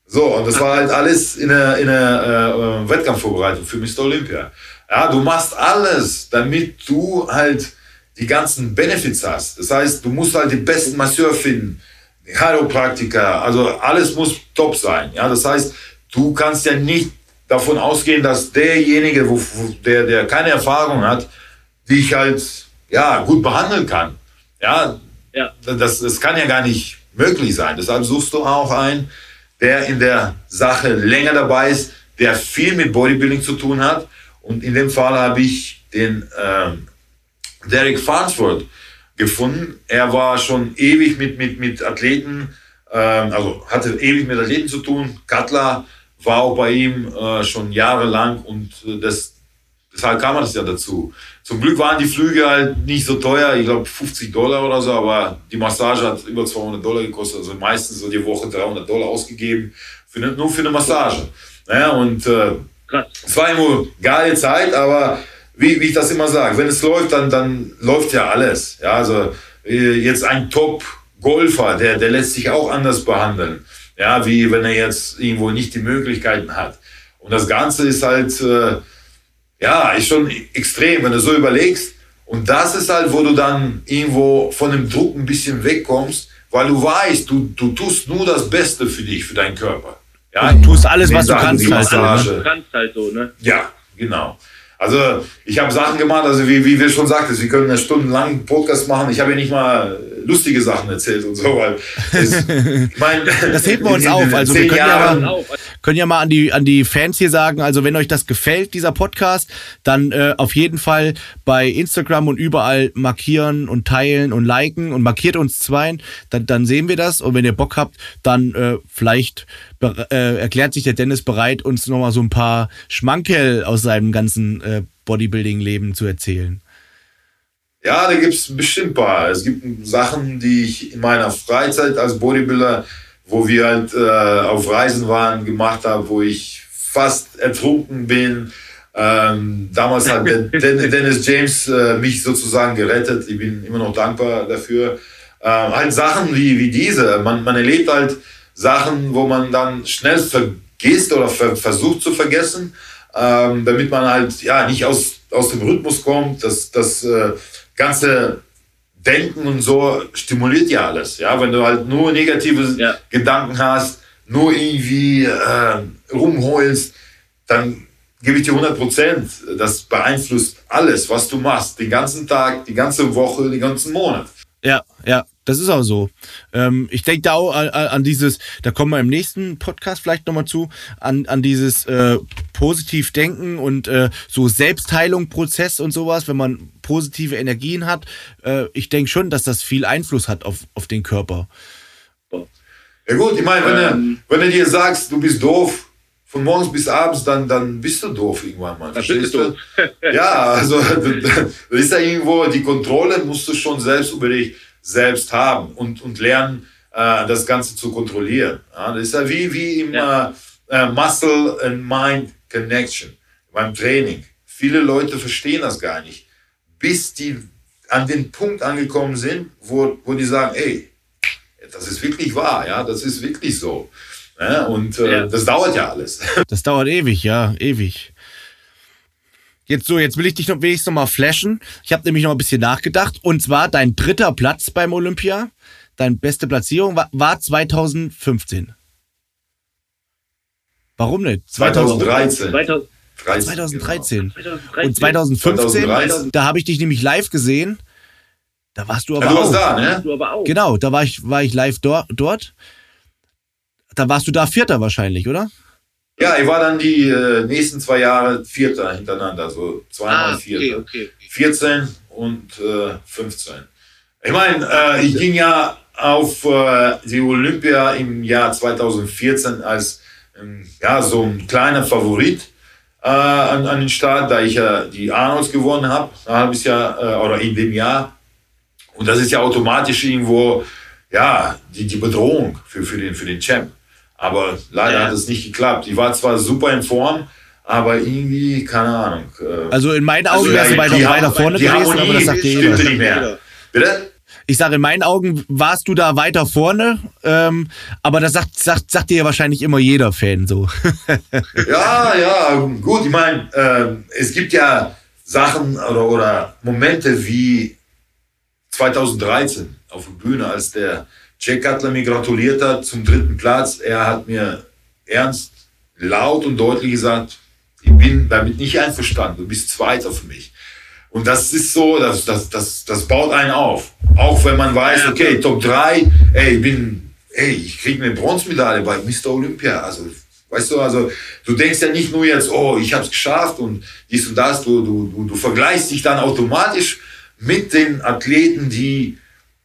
C: So, und das war halt alles in der, in der äh, Wettkampfvorbereitung für Mr. Olympia. Ja, du machst alles, damit du halt die ganzen Benefits hast. Das heißt, du musst halt die besten Masseur finden, Chiropraktiker, also alles muss top sein. Ja, das heißt, du kannst ja nicht davon ausgehen, dass derjenige, wo, wo, der, der keine Erfahrung hat, dich halt ja, gut behandeln kann. Ja, ja. Das, das kann ja gar nicht möglich sein. Deshalb suchst du auch einen, der in der Sache länger dabei ist, der viel mit Bodybuilding zu tun hat. Und in dem Fall habe ich den ähm, Derek Farnsworth gefunden. Er war schon ewig mit, mit, mit Athleten, ähm, also hatte ewig mit Athleten zu tun. Cutler war auch bei ihm äh, schon jahrelang und äh, das, deshalb kam das ja dazu. Zum Glück waren die Flüge halt nicht so teuer, ich glaube 50 Dollar oder so, aber die Massage hat über 200 Dollar gekostet, also meistens so die Woche 300 Dollar ausgegeben, für eine, nur für eine Massage. Naja, und äh, es war immer geile Zeit, aber wie, wie ich das immer sage, wenn es läuft, dann, dann läuft ja alles. Ja, also äh, jetzt ein Top-Golfer, der, der lässt sich auch anders behandeln, ja, wie wenn er jetzt irgendwo nicht die Möglichkeiten hat. Und das Ganze ist halt, äh, ja, ist schon extrem, wenn du so überlegst. Und das ist halt, wo du dann irgendwo von dem Druck ein bisschen wegkommst, weil du weißt, du, du tust nur das Beste für dich, für deinen Körper.
B: Ja, du tust alles, was du kannst.
E: Halt, ne? du kannst halt so, ne?
C: Ja, genau. Also ich habe Sachen gemacht, also wie, wie wir schon sagten, wir können eine stundenlang Podcast machen. Ich habe ja nicht mal lustige Sachen erzählt und so, weil
B: es, mein, das heben wir uns auf. Also wir können ja, mal, können ja mal an die, an die Fans hier sagen, also wenn euch das gefällt, dieser Podcast, dann äh, auf jeden Fall bei Instagram und überall markieren und teilen und liken und markiert uns zweien, dann, dann sehen wir das. Und wenn ihr Bock habt, dann äh, vielleicht äh, erklärt sich der Dennis bereit, uns nochmal so ein paar Schmankerl aus seinem ganzen äh, Bodybuilding-Leben zu erzählen.
C: Ja, da gibt es bestimmt ein paar. Es gibt Sachen, die ich in meiner Freizeit als Bodybuilder, wo wir halt äh, auf Reisen waren, gemacht habe, wo ich fast ertrunken bin. Ähm, damals hat Dennis James äh, mich sozusagen gerettet. Ich bin immer noch dankbar dafür. Ähm, halt Sachen wie, wie diese. Man, man erlebt halt Sachen, wo man dann schnell vergisst oder ver versucht zu vergessen, ähm, damit man halt ja nicht aus, aus dem Rhythmus kommt. Das, das äh, ganze Denken und so stimuliert ja alles. Ja, wenn du halt nur negative ja. Gedanken hast, nur irgendwie äh, rumheulst, dann gebe ich dir 100 Prozent. Das beeinflusst alles, was du machst, den ganzen Tag, die ganze Woche, den ganzen Monat.
B: Ja, ja, das ist auch so. Ähm, ich denke da auch an, an, dieses, da kommen wir im nächsten Podcast vielleicht nochmal zu, an, an dieses äh, positiv denken und äh, so Selbstheilung-Prozess und sowas, wenn man positive Energien hat. Äh, ich denke schon, dass das viel Einfluss hat auf, auf den Körper.
C: Ja gut, ich meine, wenn, ähm, du, wenn du dir sagst, du bist doof, von morgens bis abends, dann, dann bist du doof irgendwann mal. Verstehst du? ja, also das ist ja irgendwo, die Kontrolle musst du schon selbst über dich selbst haben und, und lernen, äh, das Ganze zu kontrollieren. Ja, das ist ja wie, wie im ja. äh, Muscle and Mind Connection beim Training. Viele Leute verstehen das gar nicht, bis die an den Punkt angekommen sind, wo, wo die sagen, ey, das ist wirklich wahr, ja, das ist wirklich so. Ja, und äh, ja. das dauert ja alles.
B: Das dauert ewig, ja, ewig. Jetzt so, jetzt will ich dich noch wenigstens noch mal flashen. Ich habe nämlich noch ein bisschen nachgedacht. Und zwar dein dritter Platz beim Olympia, deine beste Platzierung war, war 2015. Warum nicht?
C: 2013.
B: 2013. 2013. 2013. Und 2015, 2013. da habe ich dich nämlich live gesehen. Da warst du aber ja, du auch. Da, ne? du aber auch. Genau, da war ich, war ich live do dort. Da warst du da Vierter wahrscheinlich, oder?
C: Ja, ich war dann die äh, nächsten zwei Jahre Vierter hintereinander, so zweimal ah, Vierter. Okay, okay. 14 und äh, 15. Ich meine, äh, ich ging ja auf äh, die Olympia im Jahr 2014 als ähm, ja, so ein kleiner Favorit. Äh, an, an den Start, da ich ja die Arnolds gewonnen habe, ein halbes Jahr äh, oder in dem Jahr. Und das ist ja automatisch irgendwo ja, die, die Bedrohung für, für, den, für den Champ. Aber leider ja. hat es nicht geklappt. Ich war zwar super in Form, aber irgendwie, keine Ahnung.
B: Äh, also in meinen Augen also, wärst du weiter, weiter vorne gewesen, aber das sagt jeder. nicht mehr. Bitte? Ich sage, in meinen Augen warst du da weiter vorne, ähm, aber das sagt, sagt, sagt dir ja wahrscheinlich immer jeder Fan so.
C: ja, ja, gut, ich meine, äh, es gibt ja Sachen oder, oder Momente wie 2013 auf der Bühne, als der Jack Cutler mir gratuliert hat zum dritten Platz. Er hat mir ernst, laut und deutlich gesagt, ich bin damit nicht einverstanden, du bist Zweiter für mich. Und das ist so, das, das, das, das baut einen auf. Auch wenn man weiß, okay, Top 3, ey, ich bin, ey, ich kriege eine Bronzemedaille bei Mr. Olympia. Also, weißt du, also, du denkst ja nicht nur jetzt, oh, ich habe es geschafft und dies und das, du, du, du, du vergleichst dich dann automatisch mit den Athleten, die,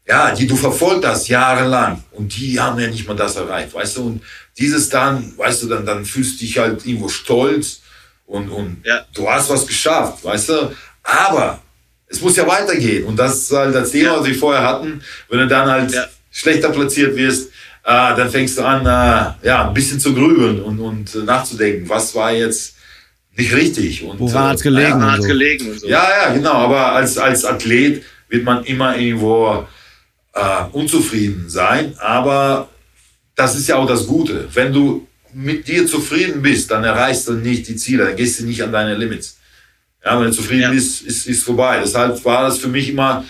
C: ja, die du verfolgt hast jahrelang und die haben ja nicht mal das erreicht, weißt du, und dieses dann, weißt du, dann, dann fühlst du dich halt irgendwo stolz und, und ja. du hast was geschafft, weißt du? Aber es muss ja weitergehen. Und das ist halt das Thema, was wir vorher hatten. Wenn du dann halt ja. schlechter platziert wirst, äh, dann fängst du an, äh, ja, ein bisschen zu grübeln und, und äh, nachzudenken, was war jetzt nicht richtig. Und,
B: Woran hat es gelegen? Ja, so.
C: gelegen und so. ja, ja, genau. Aber als, als Athlet wird man immer irgendwo äh, unzufrieden sein. Aber das ist ja auch das Gute. Wenn du mit dir zufrieden bist, dann erreichst du nicht die Ziele, dann gehst du nicht an deine Limits. Ja, wenn du zufrieden ja. bist, ist, ist vorbei. Deshalb war das für mich immer,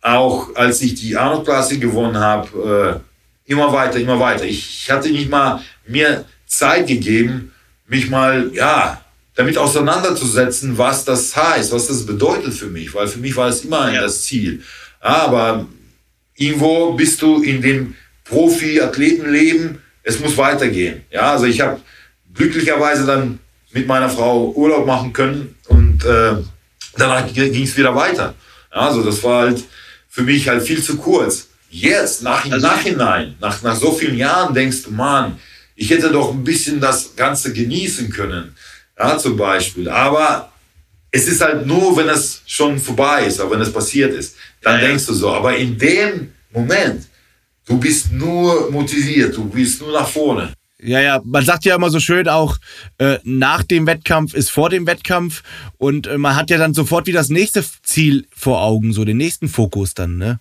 C: auch als ich die Arnold-Klasse gewonnen habe, äh, immer weiter, immer weiter. Ich hatte nicht mal mir Zeit gegeben, mich mal, ja, damit auseinanderzusetzen, was das heißt, was das bedeutet für mich, weil für mich war es immer ja. das Ziel. Aber irgendwo bist du in dem Profi-Athletenleben, es muss weitergehen. Ja, also ich habe glücklicherweise dann mit meiner Frau Urlaub machen können und äh, danach ging es wieder weiter. Also das war halt für mich halt viel zu kurz. Jetzt, nach, also, Nachhinein, nach, nach so vielen Jahren denkst du, Mann, ich hätte doch ein bisschen das Ganze genießen können. Ja, zum Beispiel. Aber es ist halt nur, wenn es schon vorbei ist, aber wenn es passiert ist, dann ja, denkst du so. Aber in dem Moment, du bist nur motiviert, du bist nur nach vorne.
B: Ja, ja, man sagt ja immer so schön auch, äh, nach dem Wettkampf ist vor dem Wettkampf und äh, man hat ja dann sofort wieder das nächste Ziel vor Augen, so den nächsten Fokus dann, ne?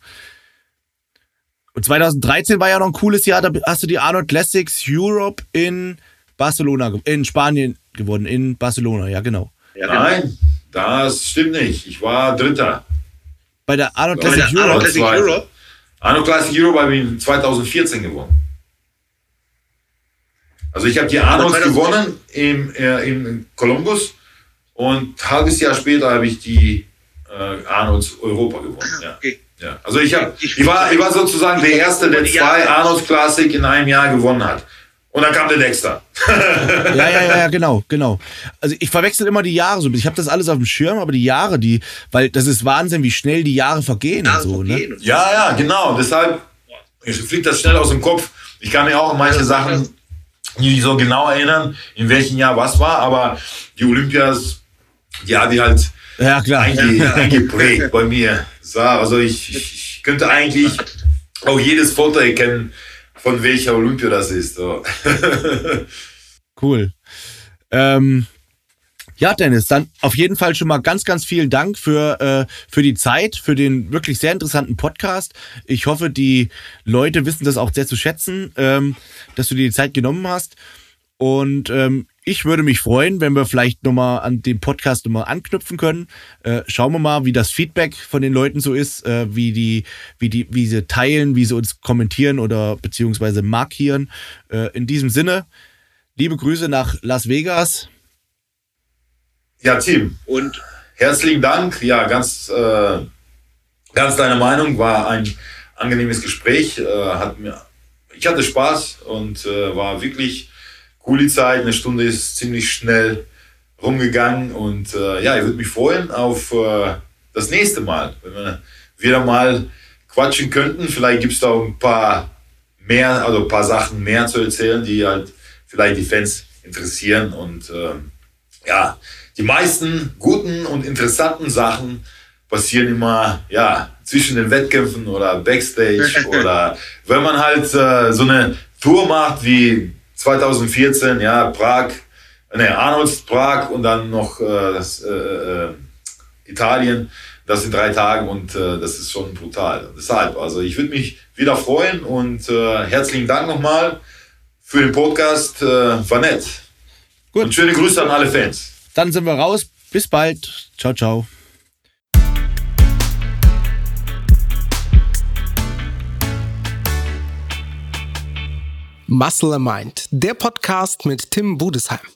B: Und 2013 war ja noch ein cooles Jahr, da hast du die Arnold Classics Europe in Barcelona, in Spanien gewonnen, in Barcelona, ja genau. Ja,
C: Nein, das stimmt nicht. Ich war Dritter.
B: Bei der Arnold Classic Europe? Arnold Classic Europe?
C: Arnold Classic Europe habe ich 2014 gewonnen. Also ich habe die Arnolds gewonnen im, äh, in Columbus und ein halbes Jahr später habe ich die äh, Arnolds Europa gewonnen. Ja. Okay. Ja. Also ich, hab, ich, war, ich war sozusagen der Erste, der zwei Arnolds Classic in einem Jahr gewonnen hat. Und dann kam der Dexter.
B: ja, ja, ja, genau, genau. Also ich verwechsel immer die Jahre so. Ich habe das alles auf dem Schirm, aber die Jahre, die, weil das ist Wahnsinn, wie schnell die Jahre vergehen Jahre und so. Ne? Vergehen.
C: Ne? Ja, ja, genau. Deshalb fliegt das schnell aus dem Kopf. Ich kann mir auch manche Sachen nicht so genau erinnern, in welchem Jahr was war, aber die Olympias, die hat die halt
B: ja, klar.
C: Einge, eingeprägt bei mir. So, also ich, ich könnte eigentlich auch jedes Foto erkennen, von welcher Olympia das ist.
B: Cool. Ähm, ja, Dennis, dann auf jeden Fall schon mal ganz, ganz vielen Dank für, äh, für die Zeit, für den wirklich sehr interessanten Podcast. Ich hoffe, die Leute wissen das auch sehr zu schätzen, ähm, dass du dir die Zeit genommen hast. Und ähm, ich würde mich freuen, wenn wir vielleicht nochmal an dem Podcast nochmal anknüpfen können. Äh, schauen wir mal, wie das Feedback von den Leuten so ist, äh, wie die, wie die, wie sie teilen, wie sie uns kommentieren oder beziehungsweise markieren. Äh, in diesem Sinne, liebe Grüße nach Las Vegas.
C: Ja, Tim. Und herzlichen Dank. Ja, ganz, äh, ganz deine Meinung. War ein angenehmes Gespräch. Äh, hat mir, ich hatte Spaß und äh, war wirklich coole Zeit. Eine Stunde ist ziemlich schnell rumgegangen und äh, ja, ich würde mich freuen auf äh, das nächste Mal, wenn wir wieder mal quatschen könnten. Vielleicht gibt es da ein paar mehr, also ein paar Sachen mehr zu erzählen, die halt vielleicht die Fans interessieren und äh, ja, die meisten guten und interessanten Sachen passieren immer, ja, zwischen den Wettkämpfen oder Backstage oder wenn man halt äh, so eine Tour macht wie 2014, ja, Prag, ne, Arnolds Prag und dann noch äh, das, äh, äh, Italien, das sind drei Tage und äh, das ist schon brutal. Deshalb, also ich würde mich wieder freuen und äh, herzlichen Dank nochmal für den Podcast. Äh, war nett. Gut. Und schöne Grüße an alle Fans.
B: Dann sind wir raus. Bis bald. Ciao, ciao.
A: Muscle Mind, der Podcast mit Tim Budesheim.